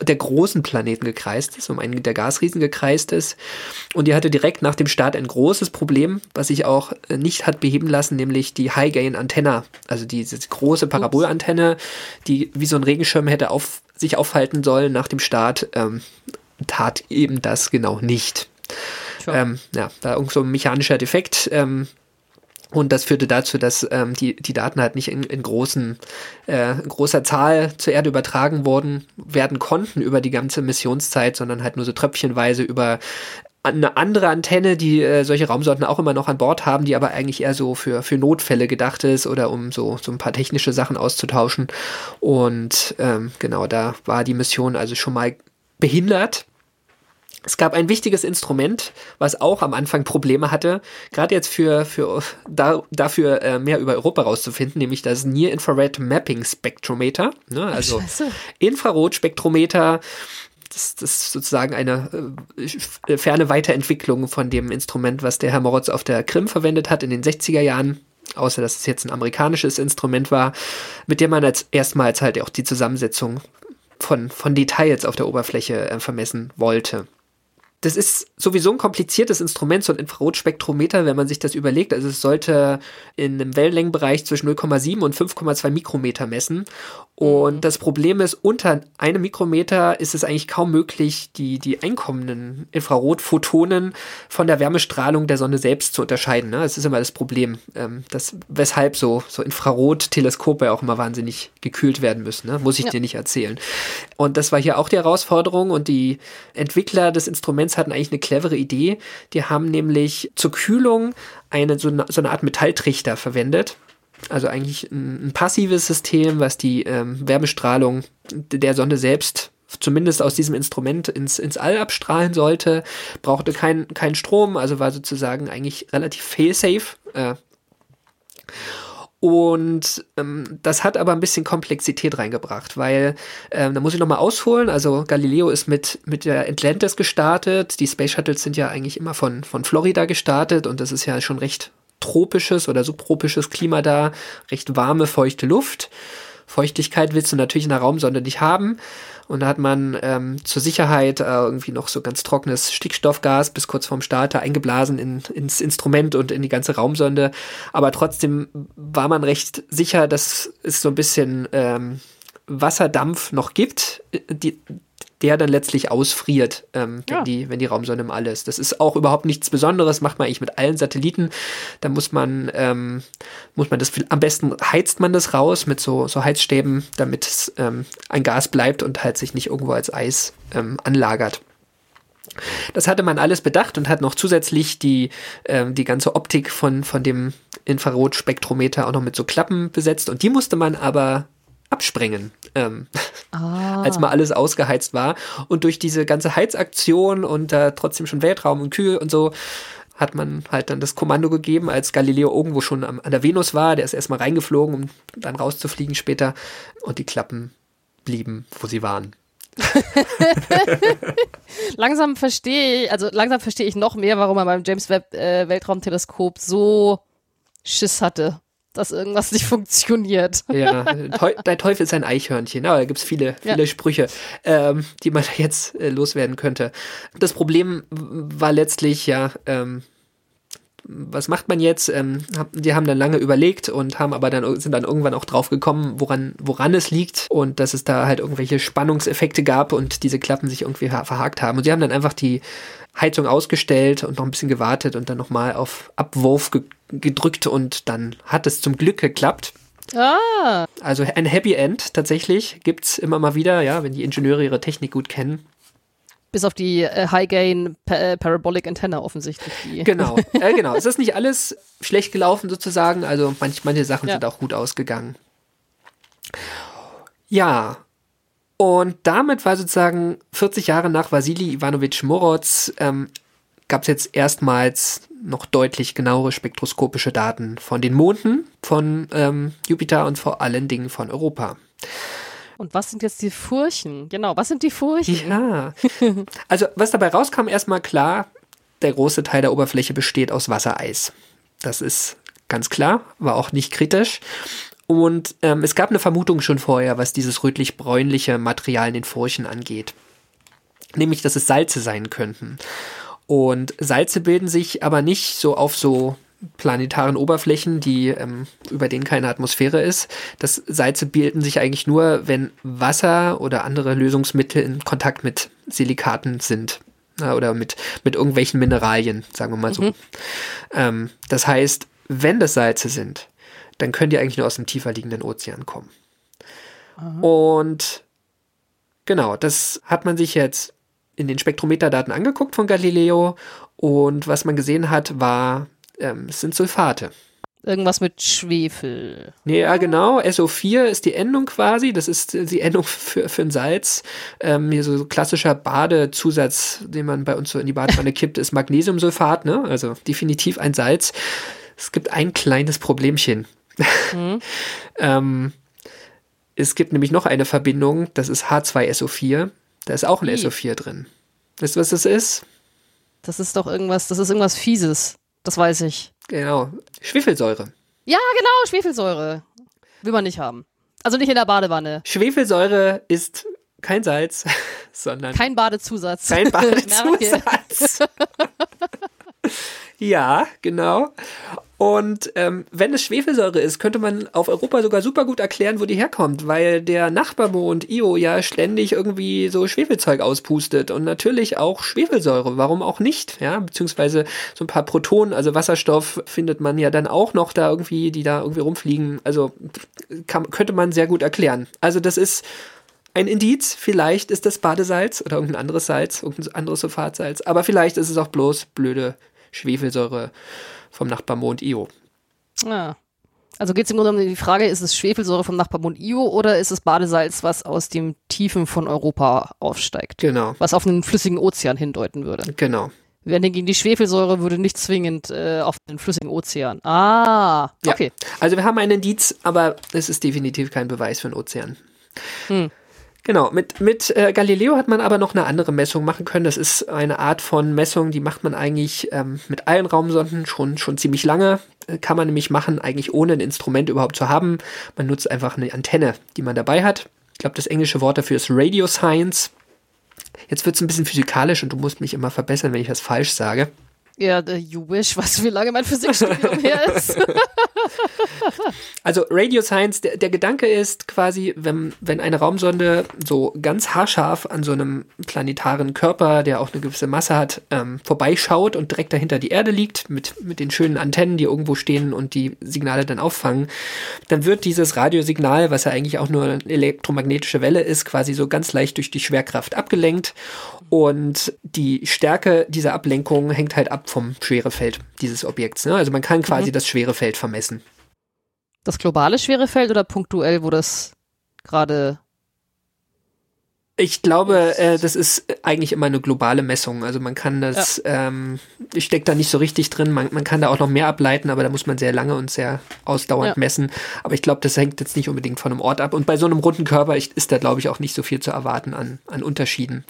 der großen Planeten gekreist ist, um einen der Gasriesen gekreist ist. Und die hatte direkt nach dem Start ein großes Problem, was sich auch nicht hat beheben lassen, nämlich die High-Gain-Antenna, also diese große Parabolantenne, die wie so ein Regenschirm hätte auf, sich aufhalten sollen nach dem Start, ähm, tat eben das genau nicht. Tja. Ähm, ja, da irgend so ein mechanischer Defekt. Ähm, und das führte dazu, dass ähm, die, die Daten halt nicht in, in großen, äh, großer Zahl zur Erde übertragen worden werden konnten über die ganze Missionszeit, sondern halt nur so tröpfchenweise über eine andere Antenne, die äh, solche Raumsonden auch immer noch an Bord haben, die aber eigentlich eher so für, für Notfälle gedacht ist oder um so, so ein paar technische Sachen auszutauschen. Und ähm, genau, da war die Mission also schon mal behindert. Es gab ein wichtiges Instrument, was auch am Anfang Probleme hatte, gerade jetzt für, für da, dafür äh, mehr über Europa rauszufinden, nämlich das Near Infrared Mapping Spectrometer. Ne? Also Scheiße. Infrarotspektrometer, das, das ist sozusagen eine äh, ferne Weiterentwicklung von dem Instrument, was der Herr Moritz auf der Krim verwendet hat in den 60er Jahren. Außer dass es jetzt ein amerikanisches Instrument war, mit dem man als erstmals halt auch die Zusammensetzung von, von Details auf der Oberfläche äh, vermessen wollte. Das ist sowieso ein kompliziertes Instrument, so ein Infrarotspektrometer, wenn man sich das überlegt. Also es sollte in einem Wellenlängenbereich zwischen 0,7 und 5,2 Mikrometer messen. Und das Problem ist, unter einem Mikrometer ist es eigentlich kaum möglich, die, die einkommenden Infrarotphotonen von der Wärmestrahlung der Sonne selbst zu unterscheiden. Ne? Das ist immer das Problem, ähm, das, weshalb so, so Infrarotteleskope auch immer wahnsinnig gekühlt werden müssen. Ne? Muss ich dir nicht erzählen. Und das war hier auch die Herausforderung und die Entwickler des Instruments hatten eigentlich eine clevere Idee. Die haben nämlich zur Kühlung eine, so, eine, so eine Art Metalltrichter verwendet. Also eigentlich ein, ein passives System, was die ähm, Wärmestrahlung der Sonne selbst zumindest aus diesem Instrument ins, ins All abstrahlen sollte, brauchte keinen kein Strom, also war sozusagen eigentlich relativ fail-safe. Äh, und ähm, das hat aber ein bisschen Komplexität reingebracht, weil ähm, da muss ich nochmal ausholen. Also Galileo ist mit, mit der Atlantis gestartet. Die Space Shuttles sind ja eigentlich immer von, von Florida gestartet und das ist ja schon recht tropisches oder subtropisches Klima da, recht warme, feuchte Luft. Feuchtigkeit willst du natürlich in der Raumsonde nicht haben. Und da hat man ähm, zur Sicherheit äh, irgendwie noch so ganz trockenes Stickstoffgas bis kurz vorm Starter eingeblasen in, ins Instrument und in die ganze Raumsonde. Aber trotzdem war man recht sicher, dass es so ein bisschen ähm, Wasserdampf noch gibt, die, der dann letztlich ausfriert, ähm, wenn, Ja. die, wenn die Raumsonde im All ist. Das ist auch überhaupt nichts Besonderes, macht man eigentlich mit allen Satelliten. Da muss man, ähm, muss man das, am besten heizt man das raus mit so, so Heizstäben, damit es ähm, ein Gas bleibt und halt sich nicht irgendwo als Eis ähm, anlagert. Das hatte man alles bedacht und hat noch zusätzlich die, ähm, die ganze Optik von, von dem Infrarotspektrometer auch noch mit so Klappen besetzt und die musste man aber absprengen, ähm, als mal alles ausgeheizt war. Und durch diese ganze Heizaktion und äh, trotzdem schon Weltraum und kühl und so, hat man halt dann das Kommando gegeben, als Galileo irgendwo schon am, an der Venus war. Der ist erstmal reingeflogen, um dann rauszufliegen später. Und die Klappen blieben, wo sie waren. Langsam verstehe ich, also langsam verstehe ich noch mehr, warum er beim James Webb äh, Weltraumteleskop so Schiss hatte, dass irgendwas nicht funktioniert. Ja, der Teufel ist ein Eichhörnchen. Aber da gibt's viele, Ja. viele Sprüche, ähm, die man jetzt äh, loswerden könnte. Das Problem war letztlich ja, ähm, was macht man jetzt? Ähm, die haben dann lange überlegt und haben aber dann sind dann irgendwann auch drauf gekommen, woran, woran es liegt und dass es da halt irgendwelche Spannungseffekte gab und diese Klappen sich irgendwie verhakt haben. Und sie haben dann einfach die Heizung ausgestellt und noch ein bisschen gewartet und dann nochmal auf Abwurf ge gedrückt und dann hat es zum Glück geklappt. Ah. Also ein Happy End tatsächlich gibt's immer mal wieder, ja, wenn die Ingenieure ihre Technik gut kennen. Bis auf die äh, High-Gain pa äh, Parabolic Antenna offensichtlich. Genau, äh, genau. Es ist nicht alles schlecht gelaufen sozusagen. Also manch, manche Sachen Ja. sind auch gut ausgegangen. Ja. Und damit war sozusagen 40 Jahre nach Wasili Ivanovich Moroz ähm, gab es jetzt erstmals noch deutlich genauere spektroskopische Daten von den Monden von ähm, Jupiter und vor allen Dingen von Europa. Und was sind jetzt die Furchen? Genau, was sind die Furchen? Ja. Also, was dabei rauskam, erstmal klar, der große Teil der Oberfläche besteht aus Wassereis. Das ist ganz klar, war auch nicht kritisch. Und ähm, es gab eine Vermutung schon vorher, was dieses rötlich-bräunliche Material in den Furchen angeht. Nämlich, dass es Salze sein könnten. Und Salze bilden sich aber nicht so auf so planetaren Oberflächen, die ähm, über denen keine Atmosphäre ist. Das Salze bilden sich eigentlich nur, wenn Wasser oder andere Lösungsmittel in Kontakt mit Silikaten sind. Ja, oder mit, mit irgendwelchen Mineralien, sagen wir mal so. Ähm, das heißt, wenn das Salze sind, dann können die eigentlich nur aus dem tiefer liegenden Ozean kommen. Und genau, das hat man sich jetzt in den Spektrometerdaten angeguckt von Galileo und was man gesehen hat, war, ähm, es sind Sulfate. Irgendwas mit Schwefel. Ja, genau. SO4 ist die Endung quasi. Das ist die Endung für, für ein Salz. Ähm, hier so klassischer Badezusatz, den man bei uns so in die Badewanne kippt, ist Magnesiumsulfat, ne? Also definitiv ein Salz. Es gibt ein kleines Problemchen. ähm, es gibt nämlich noch eine Verbindung, das ist H2SO4. Da ist auch ein Ih. SO4 drin. Weißt du, was das ist? Das ist doch irgendwas, das ist irgendwas Fieses. Das weiß ich. Genau. Schwefelsäure. Ja, genau, Schwefelsäure. Will man nicht haben. Also nicht in der Badewanne. Schwefelsäure ist kein Salz, sondern Kein Badezusatz. Kein. Badezusatz. ja, genau. Und ähm, wenn es Schwefelsäure ist, könnte man auf Europa sogar super gut erklären, wo die herkommt, weil der Nachbarmond Io ja ständig irgendwie so Schwefelzeug auspustet und natürlich auch Schwefelsäure, warum auch nicht, ja, beziehungsweise so ein paar Protonen, also Wasserstoff findet man ja dann auch noch da irgendwie, die da irgendwie rumfliegen, also kann, könnte man sehr gut erklären. Also das ist ein Indiz, vielleicht ist das Badesalz oder irgendein anderes Salz, irgendein anderes Sulfatsalz, aber vielleicht ist es auch bloß blöde Schwefelsäure vom Nachbarmond Io. Ja. Also geht es im Grunde um die Frage, ist es Schwefelsäure vom Nachbarmond Io oder ist es Badesalz, was aus den Tiefen von Europa aufsteigt? Genau, Was auf einen flüssigen Ozean hindeuten würde. genau. Während hingegen die Schwefelsäure würde nicht zwingend äh, auf den flüssigen Ozean. Ah, Ja. okay. Also wir haben einen Indiz, aber es ist definitiv kein Beweis für einen Ozean. Hm. Genau, mit, mit äh, Galileo hat man aber noch eine andere Messung machen können. Das ist eine Art von Messung, die macht man eigentlich ähm, mit allen Raumsonden schon, schon ziemlich lange. Äh, Kann man nämlich machen, eigentlich ohne ein Instrument überhaupt zu haben. Man nutzt einfach eine Antenne, die man dabei hat. Ich glaube, das englische Wort dafür ist Radio Science. Jetzt wird es ein bisschen physikalisch und du musst mich immer verbessern, wenn ich was falsch sage. Ja, äh, you wish, du, wie lange mein Physikstudium her ist? Also Radio Science, der, der Gedanke ist quasi, wenn, wenn eine Raumsonde so ganz haarscharf an so einem planetaren Körper, der auch eine gewisse Masse hat, ähm, vorbeischaut und direkt dahinter die Erde liegt, mit, mit den schönen Antennen, die irgendwo stehen und die Signale dann auffangen, dann wird dieses Radiosignal, was ja eigentlich auch nur eine elektromagnetische Welle ist, quasi so ganz leicht durch die Schwerkraft abgelenkt. Und die Stärke dieser Ablenkung hängt halt ab vom Schwerefeld dieses Objekts. Ne? Also man kann quasi das Schwerefeld vermessen. Das globale Schwerefeld oder punktuell, wo das gerade. Ich glaube, äh, das ist eigentlich immer eine globale Messung. Also man kann das, ähm, ich stecke da nicht so richtig drin, man, man kann da auch noch mehr ableiten, aber da muss man sehr lange und sehr ausdauernd Ja. messen. Aber ich glaube, das hängt jetzt nicht unbedingt von einem Ort ab. Und bei so einem runden Körper ist da, glaube ich, auch nicht so viel zu erwarten an, an Unterschieden.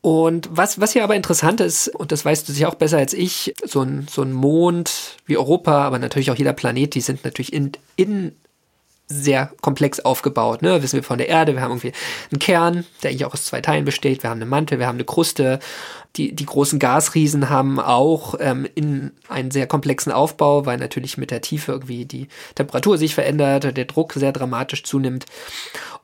Und was, was hier aber interessant ist, und das weißt du sicher auch besser als ich, so ein, so ein Mond wie Europa, aber natürlich auch jeder Planet, die sind natürlich in, in sehr komplex aufgebaut. Ne? Wissen wir von der Erde, wir haben irgendwie einen Kern, der eigentlich auch aus zwei Teilen besteht. Wir haben einen Mantel, wir haben eine Kruste. Die, die großen Gasriesen haben auch ähm, in einen sehr komplexen Aufbau, weil natürlich mit der Tiefe irgendwie die Temperatur sich verändert, der Druck sehr dramatisch zunimmt.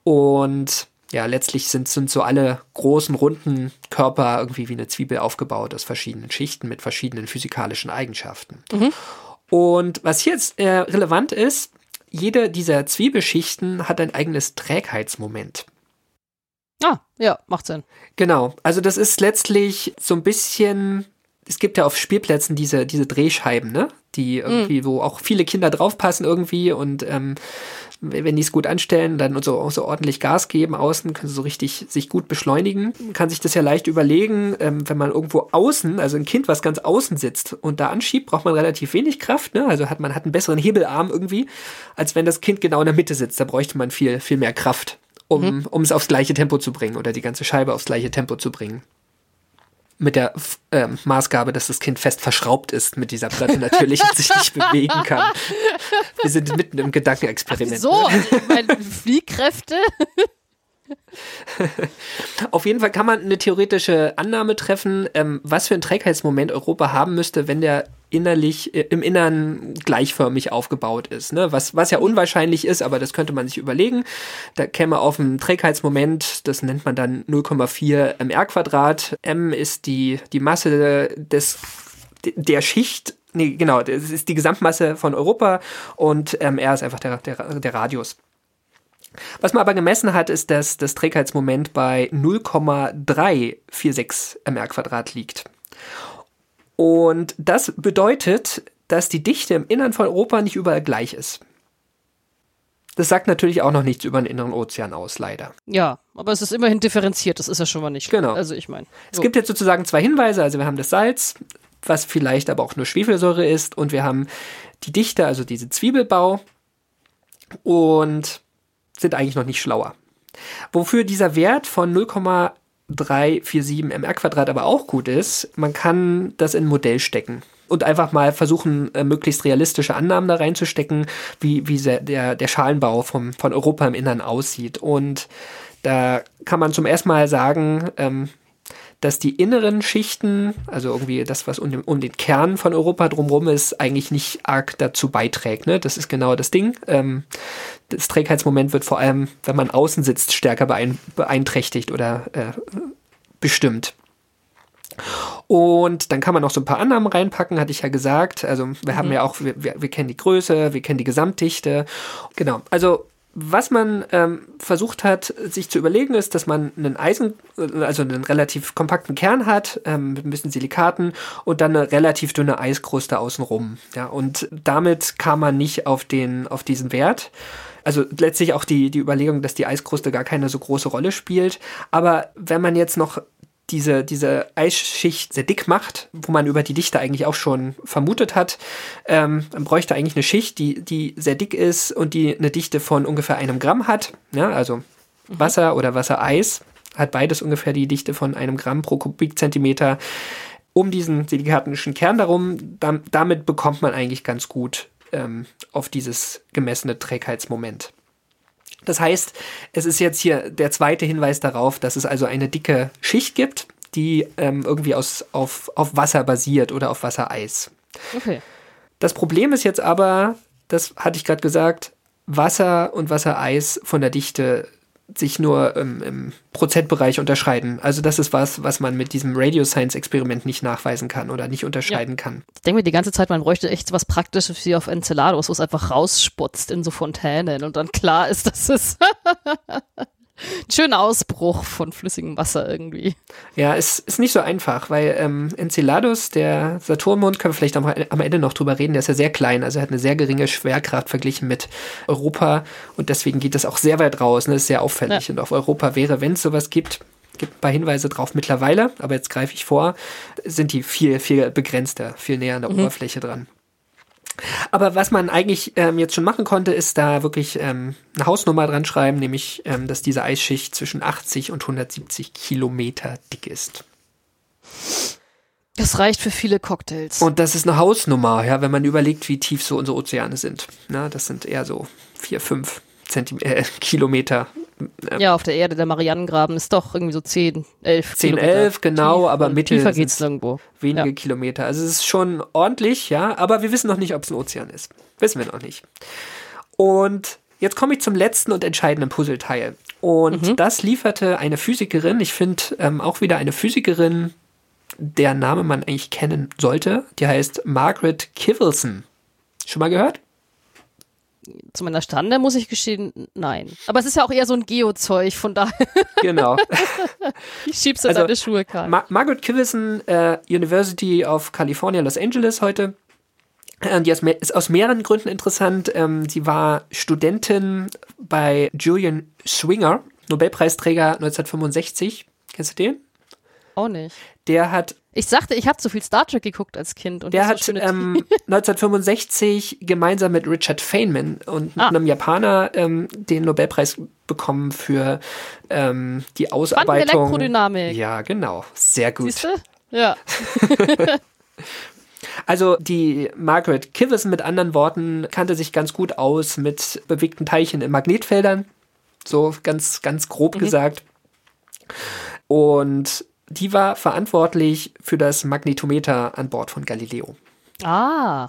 Und ja, letztlich sind, sind so alle großen, runden Körper irgendwie wie eine Zwiebel aufgebaut aus verschiedenen Schichten mit verschiedenen physikalischen Eigenschaften. Und was hier jetzt äh, relevant ist, jede dieser Zwiebelschichten hat ein eigenes Trägheitsmoment. Ah, ja, macht Sinn. Genau, also das ist letztlich so ein bisschen, es gibt ja auf Spielplätzen diese, diese Drehscheiben, ne? Die irgendwie, wo auch viele Kinder draufpassen irgendwie und ähm, wenn die es gut anstellen, dann so, so ordentlich Gas geben außen, können sie so richtig sich gut beschleunigen. Man kann sich das ja leicht überlegen, ähm, wenn man irgendwo außen, also ein Kind, was ganz außen sitzt und da anschiebt, braucht man relativ wenig Kraft, ne? Also hat man hat einen besseren Hebelarm irgendwie, als wenn das Kind genau in der Mitte sitzt. Da bräuchte man viel, viel mehr Kraft, um, um es aufs gleiche Tempo zu bringen oder die ganze Scheibe aufs gleiche Tempo zu bringen. Mit der ähm, Maßgabe, dass das Kind fest verschraubt ist mit dieser Platte natürlich und sich nicht bewegen kann. Wir sind mitten im Gedankenexperiment. So, meine Fliehkräfte. Auf jeden Fall kann man eine theoretische Annahme treffen, ähm, was für ein Trägheitsmoment Europa haben müsste, wenn der innerlich, äh, im Innern gleichförmig aufgebaut ist. Ne? Was, was ja unwahrscheinlich ist, aber das könnte man sich überlegen. Da käme auf ein Trägheitsmoment, das nennt man dann 0,4 mr Quadrat. M ist die, die Masse des, der Schicht, nee, genau, das ist die Gesamtmasse von Europa und ähm, R ist einfach der, der, der Radius. Was man aber gemessen hat, ist, dass das Trägheitsmoment bei 0,346 mr Quadrat liegt. Und das bedeutet, dass die Dichte im Innern von Europa nicht überall gleich ist. Das sagt natürlich auch noch nichts über den inneren Ozean aus, leider. Ja, aber es ist immerhin differenziert, das ist ja schon mal nicht. Genau. Also ich meine. Es gibt jetzt sozusagen zwei Hinweise. Also wir haben das Salz, was vielleicht aber auch nur Schwefelsäure ist, und wir haben die Dichte, also diese Zwiebelbau, und sind eigentlich noch nicht schlauer. Wofür dieser Wert von 0,347 mr aber auch gut ist, man kann das in ein Modell stecken und einfach mal versuchen, äh, möglichst realistische Annahmen da reinzustecken, wie, wie der, der Schalenbau vom, von Europa im Innern aussieht. Und da kann man zum ersten Mal sagen, ähm, dass die inneren Schichten, also irgendwie das, was um den, um den Kern von Europa drumherum ist, eigentlich nicht arg dazu beiträgt. Ne? Das ist genau das Ding. Ähm, das Trägheitsmoment wird vor allem, wenn man außen sitzt, stärker beein beeinträchtigt oder äh, bestimmt. Und dann kann man noch so ein paar Annahmen reinpacken, hatte ich ja gesagt. Also wir haben ja auch, wir, wir, wir kennen die Größe, wir kennen die Gesamtdichte. Genau. Also was man ähm, versucht hat, sich zu überlegen, ist, dass man einen Eisen, also einen relativ kompakten Kern hat, ähm, mit ein bisschen Silikaten und dann eine relativ dünne Eiskruste außenrum. Ja, und damit kam man nicht auf den, auf diesen Wert. Also letztlich auch die, die Überlegung, dass die Eiskruste gar keine so große Rolle spielt. Aber wenn man jetzt noch diese, diese Eisschicht sehr dick macht, wo man über die Dichte eigentlich auch schon vermutet hat, ähm, man bräuchte eigentlich eine Schicht, die, die sehr dick ist und die eine Dichte von ungefähr einem Gramm hat. Ja, also Wasser oder Wassereis hat beides ungefähr die Dichte von einem Gramm pro Kubikzentimeter. Um diesen silikatischen Kern darum, dam damit bekommt man eigentlich ganz gut ähm, auf dieses gemessene Trägheitsmoment. Das heißt, es ist jetzt hier der zweite Hinweis darauf, dass es also eine dicke Schicht gibt, die ähm, irgendwie aus, auf, auf Wasser basiert oder auf Wassereis. Okay. Das Problem ist jetzt aber, das hatte ich gerade gesagt, Wasser und Wassereis von der Dichte sich nur ähm, im Prozentbereich unterscheiden. Also das ist was, was man mit diesem Radio Science Experiment nicht nachweisen kann oder nicht unterscheiden kann. Ich denke mir die ganze Zeit, man bräuchte echt was Praktisches wie auf Enceladus, wo es einfach raussputzt in so Fontänen und dann klar ist, dass es schöner Ausbruch von flüssigem Wasser irgendwie. Ja, es ist nicht so einfach, weil ähm, Enceladus, der Saturnmond, können wir vielleicht am, am Ende noch drüber reden, der ist ja sehr klein, also er hat eine sehr geringe Schwerkraft verglichen mit Europa und deswegen geht das auch sehr weit raus, ne, ist sehr auffällig. Ja. Und auf Europa wäre, wenn es sowas gibt, gibt ein paar Hinweise drauf mittlerweile, aber jetzt greife ich vor, sind die viel, viel begrenzter, viel näher an der Oberfläche dran. Aber was man eigentlich ähm, jetzt schon machen konnte, ist da wirklich ähm, eine Hausnummer dran schreiben, nämlich, ähm, dass diese Eisschicht zwischen 80 und 170 Kilometer dick ist. Das reicht für viele Cocktails. Und das ist eine Hausnummer, ja, wenn man überlegt, wie tief so unsere Ozeane sind. Na, das sind eher so vier, fünf Zentim äh, Kilometer. Ja, auf der Erde, der Marianengraben ist doch irgendwie so 10, 11 10, Kilometer 11, genau, tief aber und Mittel Tiefer geht's nirgendwo. Wenige Ja. Kilometer. Also es ist schon ordentlich, ja, aber wir wissen noch nicht, ob es ein Ozean ist. Wissen wir noch nicht. Und jetzt komme ich zum letzten und entscheidenden Puzzleteil. Und das lieferte eine Physikerin, ich finde ähm, auch wieder eine Physikerin, deren Name man eigentlich kennen sollte. Die heißt Margaret Kivelson. Schon mal gehört? Zu meiner Stande muss ich gestehen, nein. Aber es ist ja auch eher so ein Geozeug, von daher Genau. ich schieb's in Also, deine Schuhe, Karl. Ma Margaret Kivelson, äh, University of California, Los Angeles heute. Äh, Die ist aus mehreren Gründen interessant. Ähm, sie war Studentin bei Julian Swinger, Nobelpreisträger 1965. Kennst du den? auch nicht. Der hat, Ich sagte, ich habe zu viel Star Trek geguckt als Kind. Und der hat ähm, 1965 gemeinsam mit Richard Feynman und Ah. einem Japaner ähm, den Nobelpreis bekommen für ähm, die Ausarbeitung. Elektrodynamik. Ja, genau. Sehr gut. Siehst du? Ja. Also die Margaret Kiveson mit anderen Worten kannte sich ganz gut aus mit bewegten Teilchen in Magnetfeldern, so ganz ganz grob gesagt. Und die war verantwortlich für das Magnetometer an Bord von Galileo. Ah.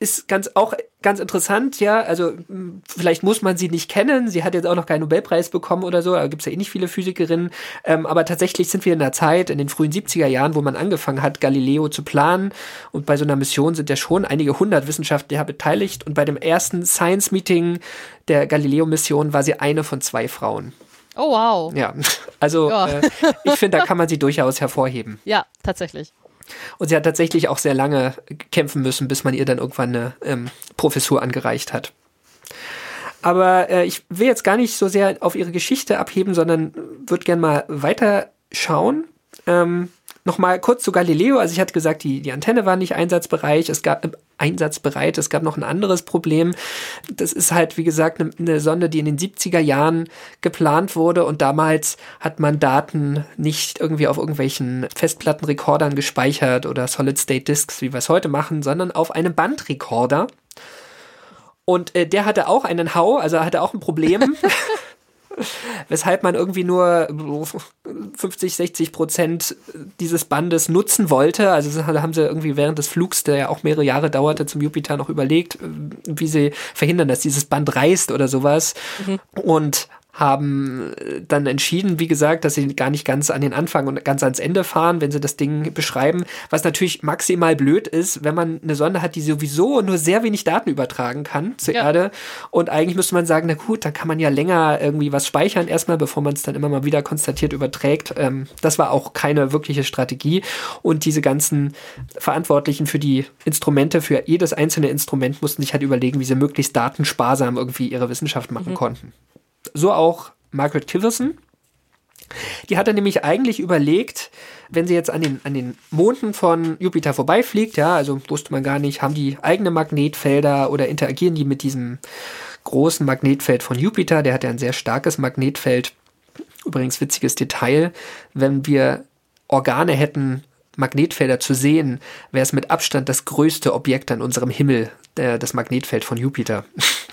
Ist ganz auch ganz interessant, ja. Also mh, vielleicht muss man sie nicht kennen. Sie hat jetzt auch noch keinen Nobelpreis bekommen oder so. Da gibt es ja eh nicht viele Physikerinnen. Ähm, aber tatsächlich sind wir in der Zeit, in den frühen 70er Jahren, wo man angefangen hat, Galileo zu planen. Und bei so einer Mission sind ja schon einige hundert Wissenschaftler beteiligt. Und bei dem ersten Science-Meeting der Galileo-Mission war sie eine von zwei Frauen. Oh, wow. Ja, also Ja. Äh, ich finde, da kann man sie durchaus hervorheben. Ja, tatsächlich. Und sie hat tatsächlich auch sehr lange kämpfen müssen, bis man ihr dann irgendwann eine ähm, Professur angereicht hat. Aber äh, ich will jetzt gar nicht so sehr auf ihre Geschichte abheben, sondern würde gern mal weiter schauen. Ähm, Nochmal kurz zu Galileo. Also ich hatte gesagt, die, die Antenne war nicht einsatzbereit. Es gab äh, einsatzbereit. Es gab noch ein anderes Problem. Das ist halt, wie gesagt, eine, eine Sonde, die in den 70er Jahren geplant wurde und damals hat man Daten nicht irgendwie auf irgendwelchen Festplattenrekordern gespeichert oder Solid-State-Disks, wie wir es heute machen, sondern auf einem Bandrekorder. Und äh, der hatte auch einen Hau, also hatte auch ein Problem. weshalb man irgendwie nur 50, 60 Prozent dieses Bandes nutzen wollte. Also da haben sie irgendwie während des Flugs, der ja auch mehrere Jahre dauerte, zum Jupiter noch überlegt, wie sie verhindern, dass dieses Band reißt oder sowas. Und haben dann entschieden, wie gesagt, dass sie gar nicht ganz an den Anfang und ganz ans Ende fahren, wenn sie das Ding beschreiben, was natürlich maximal blöd ist, wenn man eine Sonde hat, die sowieso nur sehr wenig Daten übertragen kann zur Ja. Erde. Und eigentlich müsste man sagen, na gut, da kann man ja länger irgendwie was speichern erstmal, bevor man es dann immer mal wieder konstatiert überträgt. Ähm, das war auch keine wirkliche Strategie. Und diese ganzen Verantwortlichen für die Instrumente, für jedes einzelne Instrument mussten sich halt überlegen, wie sie möglichst datensparsam irgendwie ihre Wissenschaft machen konnten so auch Margaret Kiverson. Die hatte nämlich eigentlich überlegt, wenn sie jetzt an den, an den Monden von Jupiter vorbeifliegt, ja, also wusste man gar nicht, haben die eigene Magnetfelder oder interagieren die mit diesem großen Magnetfeld von Jupiter? Der hat ja ein sehr starkes Magnetfeld. Übrigens witziges Detail, wenn wir Organe hätten, Magnetfelder zu sehen, wäre es mit Abstand das größte Objekt an unserem Himmel, äh, das Magnetfeld von Jupiter.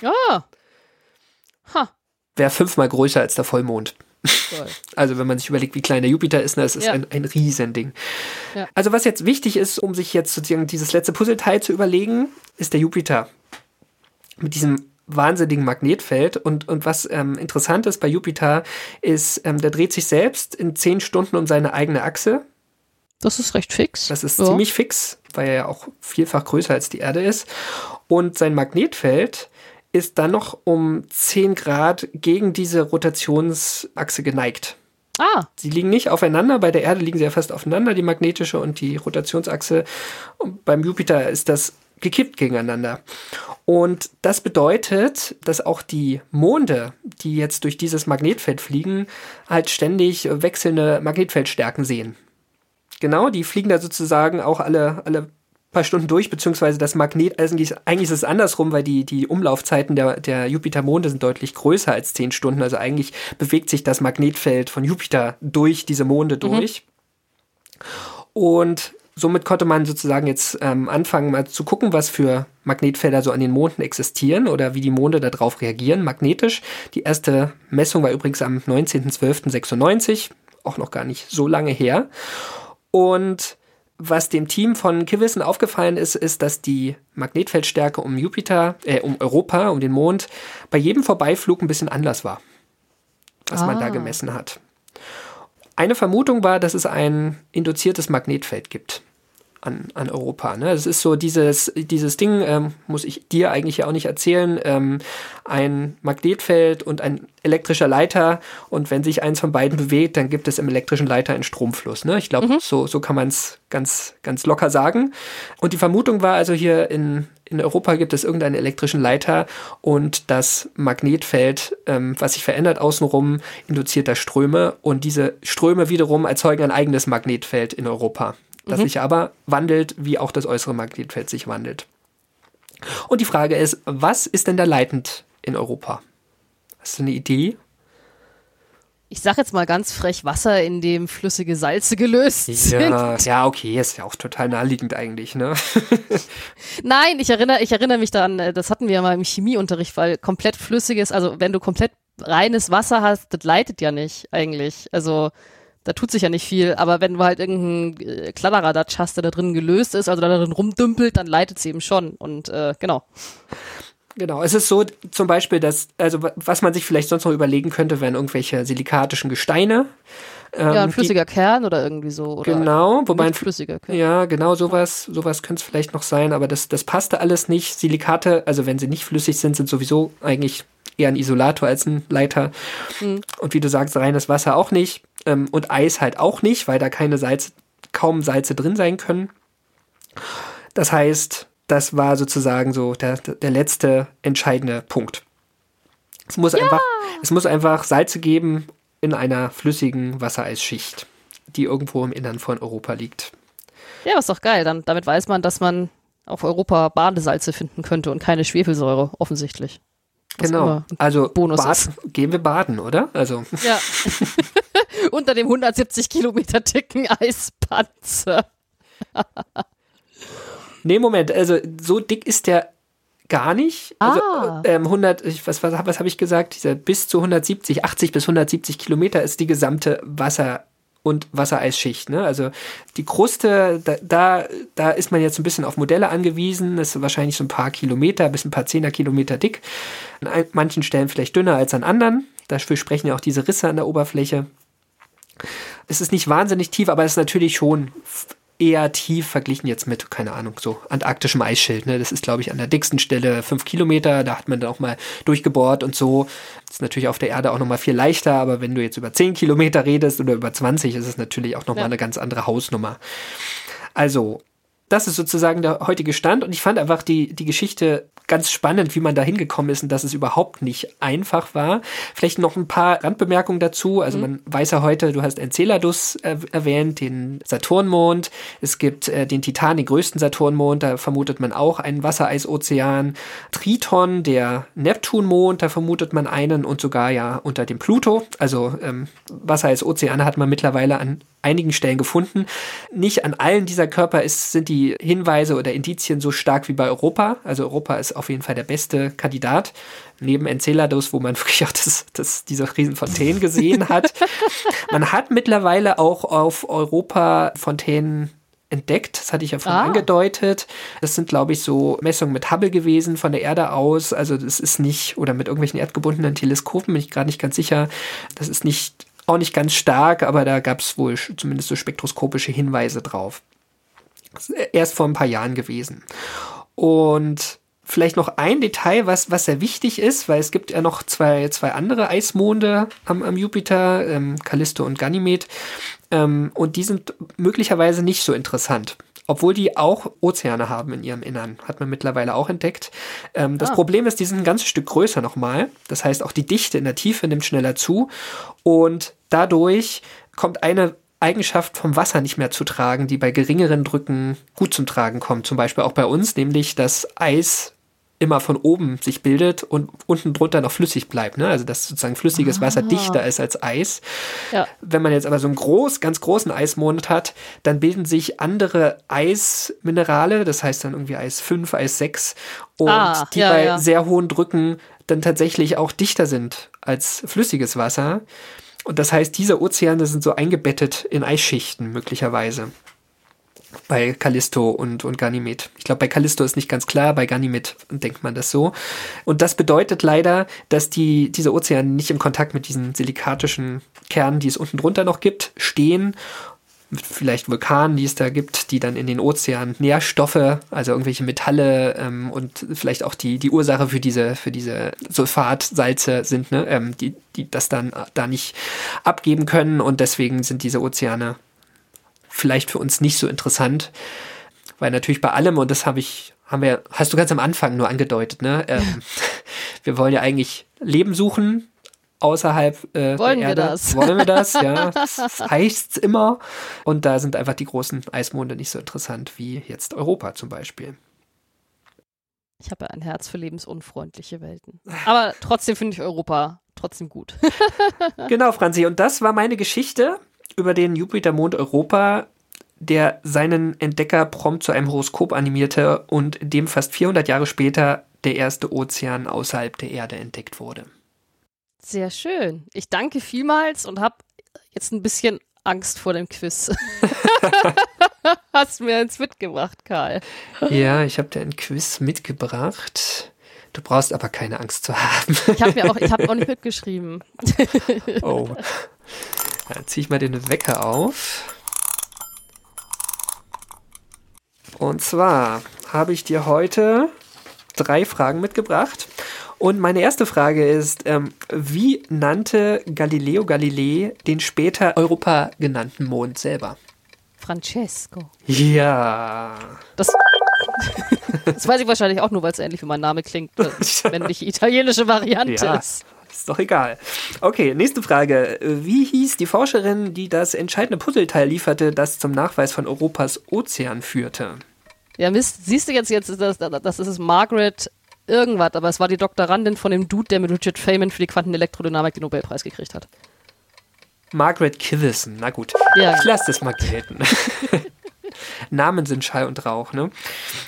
Ja. Ha. Wäre fünfmal größer als der Vollmond. Toll. Also wenn man sich überlegt, wie klein der Jupiter ist, ne, das ist Ja. ein, ein Riesending. Ja. Also was jetzt wichtig ist, um sich jetzt sozusagen dieses letzte Puzzleteil zu überlegen, ist der Jupiter. Mit diesem wahnsinnigen Magnetfeld. Und, und was ähm, interessant ist bei Jupiter, ist, ähm, der dreht sich selbst in zehn Stunden um seine eigene Achse. Das ist recht fix. Das ist ja. ziemlich fix, weil er ja auch vielfach größer als die Erde ist. Und sein Magnetfeld ist dann noch um 10 Grad gegen diese Rotationsachse geneigt. Ah, Sie liegen nicht aufeinander, bei der Erde liegen sie ja fast aufeinander, die magnetische und die Rotationsachse. Und beim Jupiter ist das gekippt gegeneinander. Und das bedeutet, dass auch die Monde, die jetzt durch dieses Magnetfeld fliegen, halt ständig wechselnde Magnetfeldstärken sehen. Genau, die fliegen da sozusagen auch alle, alle paar Stunden durch, beziehungsweise das Magnet, eigentlich, eigentlich ist es andersrum, weil die, die Umlaufzeiten der, der Jupitermonde sind deutlich größer als 10 Stunden. Also eigentlich bewegt sich das Magnetfeld von Jupiter durch diese Monde durch. Und somit konnte man sozusagen jetzt ähm, anfangen, mal zu gucken, was für Magnetfelder so an den Monden existieren oder wie die Monde darauf reagieren, magnetisch. Die erste Messung war übrigens am 19.12.96, auch noch gar nicht so lange her. Und was dem Team von Kivissen aufgefallen ist, ist, dass die Magnetfeldstärke um Jupiter, äh, um Europa, um den Mond, bei jedem Vorbeiflug ein bisschen anders war, was ah. man da ah. gemessen hat. Eine Vermutung war, dass es ein induziertes Magnetfeld gibt an, an Europa. Ne? Das ist so dieses, dieses Ding, ähm, muss ich dir eigentlich ja auch nicht erzählen, ähm, ein Magnetfeld und ein elektrischer Leiter und wenn sich eins von beiden bewegt, dann gibt es im elektrischen Leiter einen Stromfluss. Ne? Ich glaube, mhm. so, so kann man es ganz, ganz locker sagen. Und die Vermutung war also hier in, in Europa gibt es irgendeinen elektrischen Leiter und das Magnetfeld, ähm, was sich verändert außenrum, induziert da Ströme und diese Ströme wiederum erzeugen ein eigenes Magnetfeld in Europa das mhm. sich aber wandelt, wie auch das äußere Magnetfeld sich wandelt. Und die Frage ist, was ist denn da leitend in Europa? Hast du eine Idee? Ich sag jetzt mal ganz frech, Wasser, in dem flüssige Salze gelöst ja, sind. Ja, okay, ist ja auch total naheliegend eigentlich, ne? Nein, ich erinnere, ich erinnere mich daran, äh, das hatten wir ja mal im Chemieunterricht, weil komplett flüssiges, also wenn du komplett reines Wasser hast, das leitet ja nicht eigentlich. Also da tut sich ja nicht viel, aber wenn du halt irgendeinen äh, Kladderadatsch hast, der da drin gelöst ist, also da drin rumdümpelt, dann leitet sie eben schon und äh, genau. Genau, es ist so zum Beispiel, dass, also was man sich vielleicht sonst noch überlegen könnte, wären irgendwelche silikatischen Gesteine. Ähm, ja, ein flüssiger die, Kern oder irgendwie so. Oder genau, wobei ein flüssiger Kern. Ja, genau, sowas, sowas könnte es vielleicht noch sein, aber das, das passte alles nicht. Silikate, also wenn sie nicht flüssig sind, sind sowieso eigentlich eher ein Isolator als ein Leiter. Mhm. Und wie du sagst, reines Wasser auch nicht. Ähm, und Eis halt auch nicht, weil da keine Salze, kaum Salze drin sein können. Das heißt, das war sozusagen so der, der letzte entscheidende Punkt. Es muss, ja. einfach, es muss einfach Salze geben in einer flüssigen Wassereisschicht, die irgendwo im Innern von Europa liegt. Ja, ist doch geil. Dann, damit weiß man, dass man auf Europa Badesalze finden könnte und keine Schwefelsäure, offensichtlich. Genau. Also Bonus Bad, gehen wir baden, oder? Also. Ja. Unter dem 170 Kilometer dicken Eispanzer. nee, Moment, also so dick ist der gar nicht. Also ah. ähm, 100, was, was, was habe ich gesagt? Dieser bis zu 170, 80 bis 170 Kilometer ist die gesamte Wasser- und Wassereisschicht. Ne? Also die Kruste, da, da, da ist man jetzt ein bisschen auf Modelle angewiesen. Das ist wahrscheinlich so ein paar Kilometer, bis ein paar Zehner-Kilometer dick. An manchen Stellen vielleicht dünner als an anderen. Dafür sprechen ja auch diese Risse an der Oberfläche. Es ist nicht wahnsinnig tief, aber es ist natürlich schon eher tief verglichen jetzt mit, keine Ahnung, so antarktischem Eisschild. Ne? Das ist, glaube ich, an der dicksten Stelle fünf Kilometer. Da hat man dann auch mal durchgebohrt und so. Das ist natürlich auf der Erde auch nochmal viel leichter, aber wenn du jetzt über zehn Kilometer redest oder über 20, ist es natürlich auch nochmal ja. eine ganz andere Hausnummer. Also, das ist sozusagen der heutige Stand und ich fand einfach die, die Geschichte ganz spannend, wie man da hingekommen ist und dass es überhaupt nicht einfach war. Vielleicht noch ein paar Randbemerkungen dazu. Also mhm. man weiß ja heute, du hast Enceladus äh, erwähnt, den Saturnmond. Es gibt äh, den Titan, den größten Saturnmond, da vermutet man auch einen Wassereisozean. Triton, der Neptunmond, da vermutet man einen und sogar ja unter dem Pluto. Also ähm, Wassereisozeane hat man mittlerweile an einigen Stellen gefunden. Nicht an allen dieser Körper ist, sind die Hinweise oder Indizien so stark wie bei Europa. Also Europa ist auf jeden Fall der beste Kandidat. Neben Enceladus, wo man wirklich auch das, das, diese riesen Fontänen gesehen hat. man hat mittlerweile auch auf Europa Fontänen entdeckt. Das hatte ich ja vorhin ah. angedeutet. Das sind, glaube ich, so Messungen mit Hubble gewesen von der Erde aus. Also das ist nicht, oder mit irgendwelchen erdgebundenen Teleskopen, bin ich gerade nicht ganz sicher. Das ist nicht auch nicht ganz stark, aber da gab es wohl zumindest so spektroskopische Hinweise drauf. Erst vor ein paar Jahren gewesen. Und vielleicht noch ein Detail, was, was sehr wichtig ist, weil es gibt ja noch zwei, zwei andere Eismonde am, am Jupiter, ähm, Callisto und Ganymed. Ähm, und die sind möglicherweise nicht so interessant. Obwohl die auch Ozeane haben in ihrem Innern, hat man mittlerweile auch entdeckt. Ähm, das ah. Problem ist, die sind ein ganzes Stück größer nochmal. Das heißt, auch die Dichte in der Tiefe nimmt schneller zu. Und dadurch kommt eine Eigenschaft vom Wasser nicht mehr zu tragen, die bei geringeren Drücken gut zum Tragen kommt. Zum Beispiel auch bei uns, nämlich das Eis immer von oben sich bildet und unten drunter noch flüssig bleibt. Ne? Also dass sozusagen flüssiges Wasser dichter ist als Eis. Ja. Wenn man jetzt aber so einen groß, ganz großen Eismond hat, dann bilden sich andere Eisminerale, das heißt dann irgendwie Eis 5, Eis 6 und Ah, die ja, bei ja. sehr hohen Drücken dann tatsächlich auch dichter sind als flüssiges Wasser. Und das heißt, diese Ozeane sind so eingebettet in Eisschichten möglicherweise. Bei Callisto und, und Ganymed. Ich glaube, bei Callisto ist nicht ganz klar, bei Ganymed denkt man das so. Und das bedeutet leider, dass die, diese Ozeane nicht im Kontakt mit diesen silikatischen Kernen, die es unten drunter noch gibt, stehen. Vielleicht Vulkanen, die es da gibt, die dann in den Ozeanen Nährstoffe, also irgendwelche Metalle ähm, und vielleicht auch die, die Ursache für diese, für diese Sulfatsalze sind, ne? ähm, die, die das dann da nicht abgeben können und deswegen sind diese Ozeane vielleicht für uns nicht so interessant, weil natürlich bei allem, und das habe ich, haben wir, hast du ganz am Anfang nur angedeutet, ne? Ähm, wir wollen ja eigentlich Leben suchen außerhalb äh, Wollen der wir Erde. das? Wollen wir das, ja. Das heißt's immer. Und da sind einfach die großen Eismonde nicht so interessant wie jetzt Europa zum Beispiel. Ich habe ein Herz für lebensunfreundliche Welten. Aber trotzdem finde ich Europa trotzdem gut. Genau, Franzi. Und das war meine Geschichte über den Jupitermond Europa, der seinen Entdecker prompt zu einem Horoskop animierte und dem fast 400 Jahre später der erste Ozean außerhalb der Erde entdeckt wurde. Sehr schön. Ich danke vielmals und habe jetzt ein bisschen Angst vor dem Quiz. Hast mir eins mitgebracht, Karl. Ja, ich habe dir ein Quiz mitgebracht. Du brauchst aber keine Angst zu haben. Ich habe mir auch, ich habe auch nicht mitgeschrieben. Oh. Dann ziehe ich mal den Wecker auf. Und zwar habe ich dir heute drei Fragen mitgebracht. Und meine erste Frage ist, ähm, wie nannte Galileo Galilei den später Europa genannten Mond selber? Francesco. Ja. Das, das weiß ich wahrscheinlich auch nur, weil es ähnlich wie mein Name klingt, wenn nicht die italienische Variante Ja. ist. Ist doch egal. Okay, nächste Frage. Wie hieß die Forscherin, die das entscheidende Puzzleteil lieferte, das zum Nachweis von Europas Ozean führte? Ja, Mist, siehst du jetzt, jetzt ist das, das ist es Margaret irgendwas, aber es war die Doktorandin von dem Dude, der mit Richard Feynman für die Quantenelektrodynamik den Nobelpreis gekriegt hat. Margaret Kivison. Na gut, Ja. ich lasse das mal gelten. Namen sind Schall und Rauch, ne?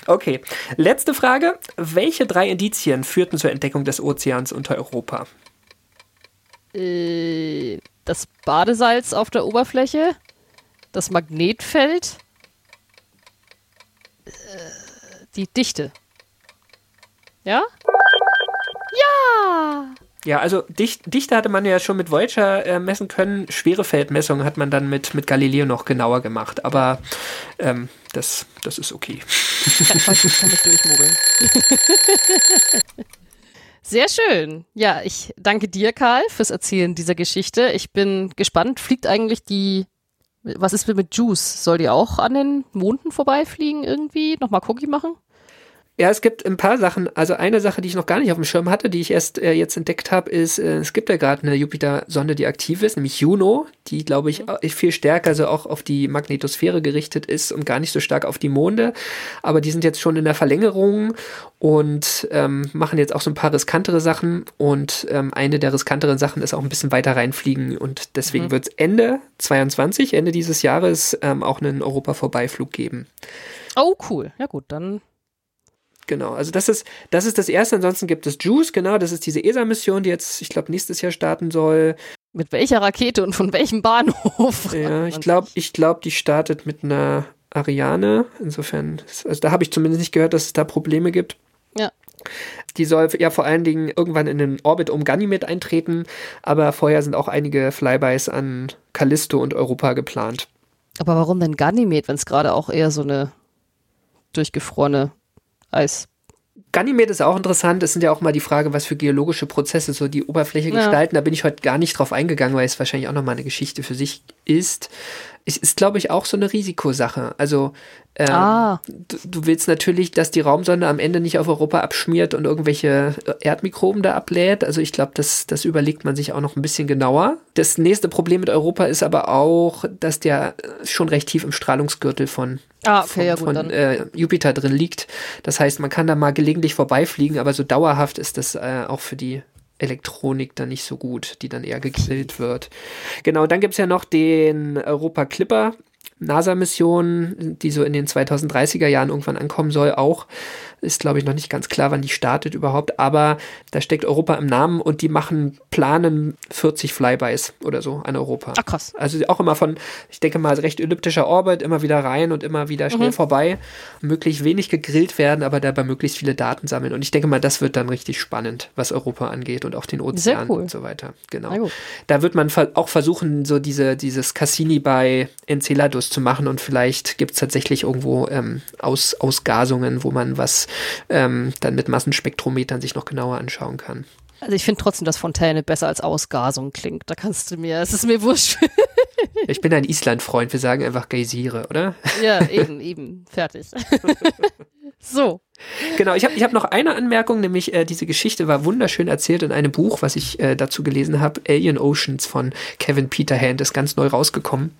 Okay, letzte Frage. Welche drei Indizien führten zur Entdeckung des Ozeans unter Europa? Äh, das Badesalz auf der Oberfläche, das Magnetfeld, die Dichte. Ja? Ja! Ja, also Dicht, Dichte hatte man ja schon mit Voyager äh, messen können. Schwere Feldmessungen hat man dann mit, mit Galileo noch genauer gemacht. Aber ähm, das, das ist okay. Ich kann mich durchmogeln. Sehr schön. Ja, ich danke dir, Karl, fürs Erzählen dieser Geschichte. Ich bin gespannt. Fliegt eigentlich die. Was ist mit Juice? Soll die auch an den Monden vorbeifliegen irgendwie? Nochmal Cookie machen? Ja, es gibt ein paar Sachen. Also eine Sache, die ich noch gar nicht auf dem Schirm hatte, die ich erst äh, jetzt entdeckt habe, ist, äh, es gibt ja gerade eine Jupiter-Sonde, die aktiv ist, nämlich Juno, die, glaube ich, äh, viel stärker so auch auf die Magnetosphäre gerichtet ist und gar nicht so stark auf die Monde. Aber die sind jetzt schon in der Verlängerung und ähm, machen jetzt auch so ein paar riskantere Sachen. Und ähm, eine der riskanteren Sachen ist auch ein bisschen weiter reinfliegen. Und deswegen Mhm. wird es Ende 22, Ende dieses Jahres, ähm, auch einen Europa-Vorbeiflug geben. Oh, cool. Ja, gut, dann. Genau, also das ist, das ist das erste. Ansonsten gibt es Juice, genau, das ist diese ESA-Mission, die jetzt, ich glaube, nächstes Jahr starten soll. Mit welcher Rakete und von welchem Bahnhof? Ja, ich glaube, ich glaube, die startet mit einer Ariane. Insofern, also da habe ich zumindest nicht gehört, dass es da Probleme gibt. Die soll ja vor allen Dingen irgendwann in den Orbit um Ganymed eintreten, aber vorher sind auch einige Flybys an Callisto und Europa geplant. Aber warum denn Ganymed, wenn es gerade auch eher so eine durchgefrorene Eis. Ganymed ist auch interessant. Es sind ja auch mal die Frage, was für geologische Prozesse so die Oberfläche Ja. gestalten. Da bin ich heute gar nicht drauf eingegangen, weil es wahrscheinlich auch nochmal eine Geschichte für sich ist. Es ist, glaube ich, auch so eine Risikosache. Also ähm, Ah. du, du willst natürlich, dass die Raumsonde am Ende nicht auf Europa abschmiert und irgendwelche äh, Erdmikroben da ablädt. Also ich glaube, das, das überlegt man sich auch noch ein bisschen genauer. Das nächste Problem mit Europa ist aber auch, dass der äh, schon recht tief im Strahlungsgürtel von Ah, okay, von, ja von äh, Jupiter drin liegt. Das heißt, man kann da mal gelegentlich vorbeifliegen, aber so dauerhaft ist das äh, auch für die Elektronik dann nicht so gut, die dann eher gegrillt wird. Genau, dann gibt's ja noch den Europa Clipper. NASA-Mission, die so in den 2030er Jahren irgendwann ankommen soll, auch. Ist, glaube ich, noch nicht ganz klar, wann die startet überhaupt, aber da steckt Europa im Namen und die machen, planen 40 Flybys oder so an Europa. Ach krass. Also auch immer von, ich denke mal, recht elliptischer Orbit, immer wieder rein und immer wieder schnell vorbei. Möglichst wenig gegrillt werden, aber dabei möglichst viele Daten sammeln. Und ich denke mal, das wird dann richtig spannend, was Europa angeht und auch den Ozean cool. und so weiter. Na Genau. Da wird man auch versuchen, so diese, dieses Cassini bei Enceladus zu machen und vielleicht gibt es tatsächlich irgendwo ähm, Aus, Ausgasungen, wo man was ähm, dann mit Massenspektrometern sich noch genauer anschauen kann. Also ich finde trotzdem, dass Fontäne besser als Ausgasung klingt. Da kannst du mir, es ist mir wurscht. Ich bin ein Island-Freund, wir sagen einfach Geysire, oder? ja, eben, eben. Fertig. so. Genau, ich habe ich hab noch eine Anmerkung, nämlich äh, diese Geschichte war wunderschön erzählt in einem Buch, was ich äh, dazu gelesen habe. Alien Oceans von Kevin Peterhand ist ganz neu rausgekommen.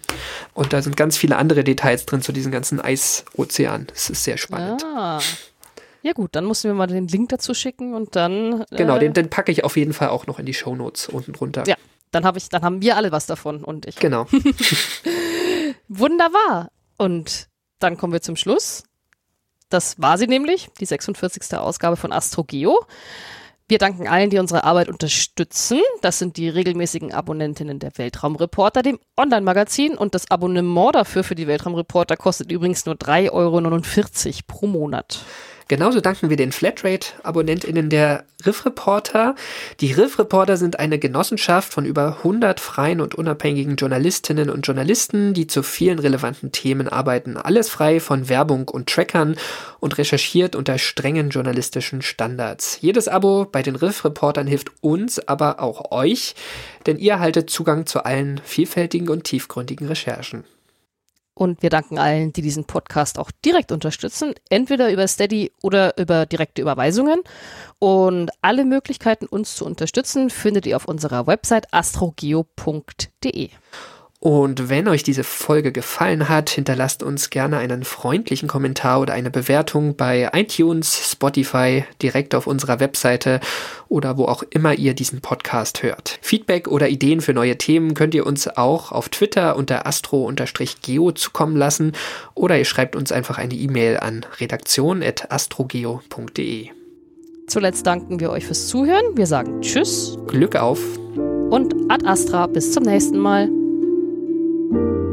Und da sind ganz viele andere Details drin zu diesem ganzen Eisozean. Das ist sehr spannend. Ah. Ja gut, dann musst du mir mal den Link dazu schicken und dann. Genau, äh, den, den packe ich auf jeden Fall auch noch in die Shownotes unten drunter. Ja, dann habe ich, dann haben wir alle was davon und ich. Genau. Wunderbar. Und dann kommen wir zum Schluss. Das war sie nämlich, die 46. Ausgabe von AstroGeo. Wir danken allen, die unsere Arbeit unterstützen. Das sind die regelmäßigen Abonnentinnen der Weltraumreporter, dem Online-Magazin. Und das Abonnement dafür für die Weltraumreporter kostet übrigens nur 3,49 Euro pro Monat. Genauso danken wir den Flatrate-AbonnentInnen der Riff Reporter. Die Riff Reporter sind eine Genossenschaft von über 100 freien und unabhängigen Journalistinnen und Journalisten, die zu vielen relevanten Themen arbeiten. Alles frei von Werbung und Trackern und recherchiert unter strengen journalistischen Standards. Jedes Abo bei den Riff Reportern hilft uns, aber auch euch, denn ihr haltet Zugang zu allen vielfältigen und tiefgründigen Recherchen. Und wir danken allen, die diesen Podcast auch direkt unterstützen, entweder über Steady oder über direkte Überweisungen. Und alle Möglichkeiten, uns zu unterstützen, findet ihr auf unserer Website astrogeo.de. Und wenn euch diese Folge gefallen hat, hinterlasst uns gerne einen freundlichen Kommentar oder eine Bewertung bei iTunes, Spotify, direkt auf unserer Webseite oder wo auch immer ihr diesen Podcast hört. Feedback oder Ideen für neue Themen könnt ihr uns auch auf Twitter unter astro-geo zukommen lassen oder ihr schreibt uns einfach eine E-Mail an redaktion.astrogeo.de. Zuletzt danken wir euch fürs Zuhören. Wir sagen Tschüss Glück auf! und Ad Astra. Bis zum nächsten Mal. Thank you.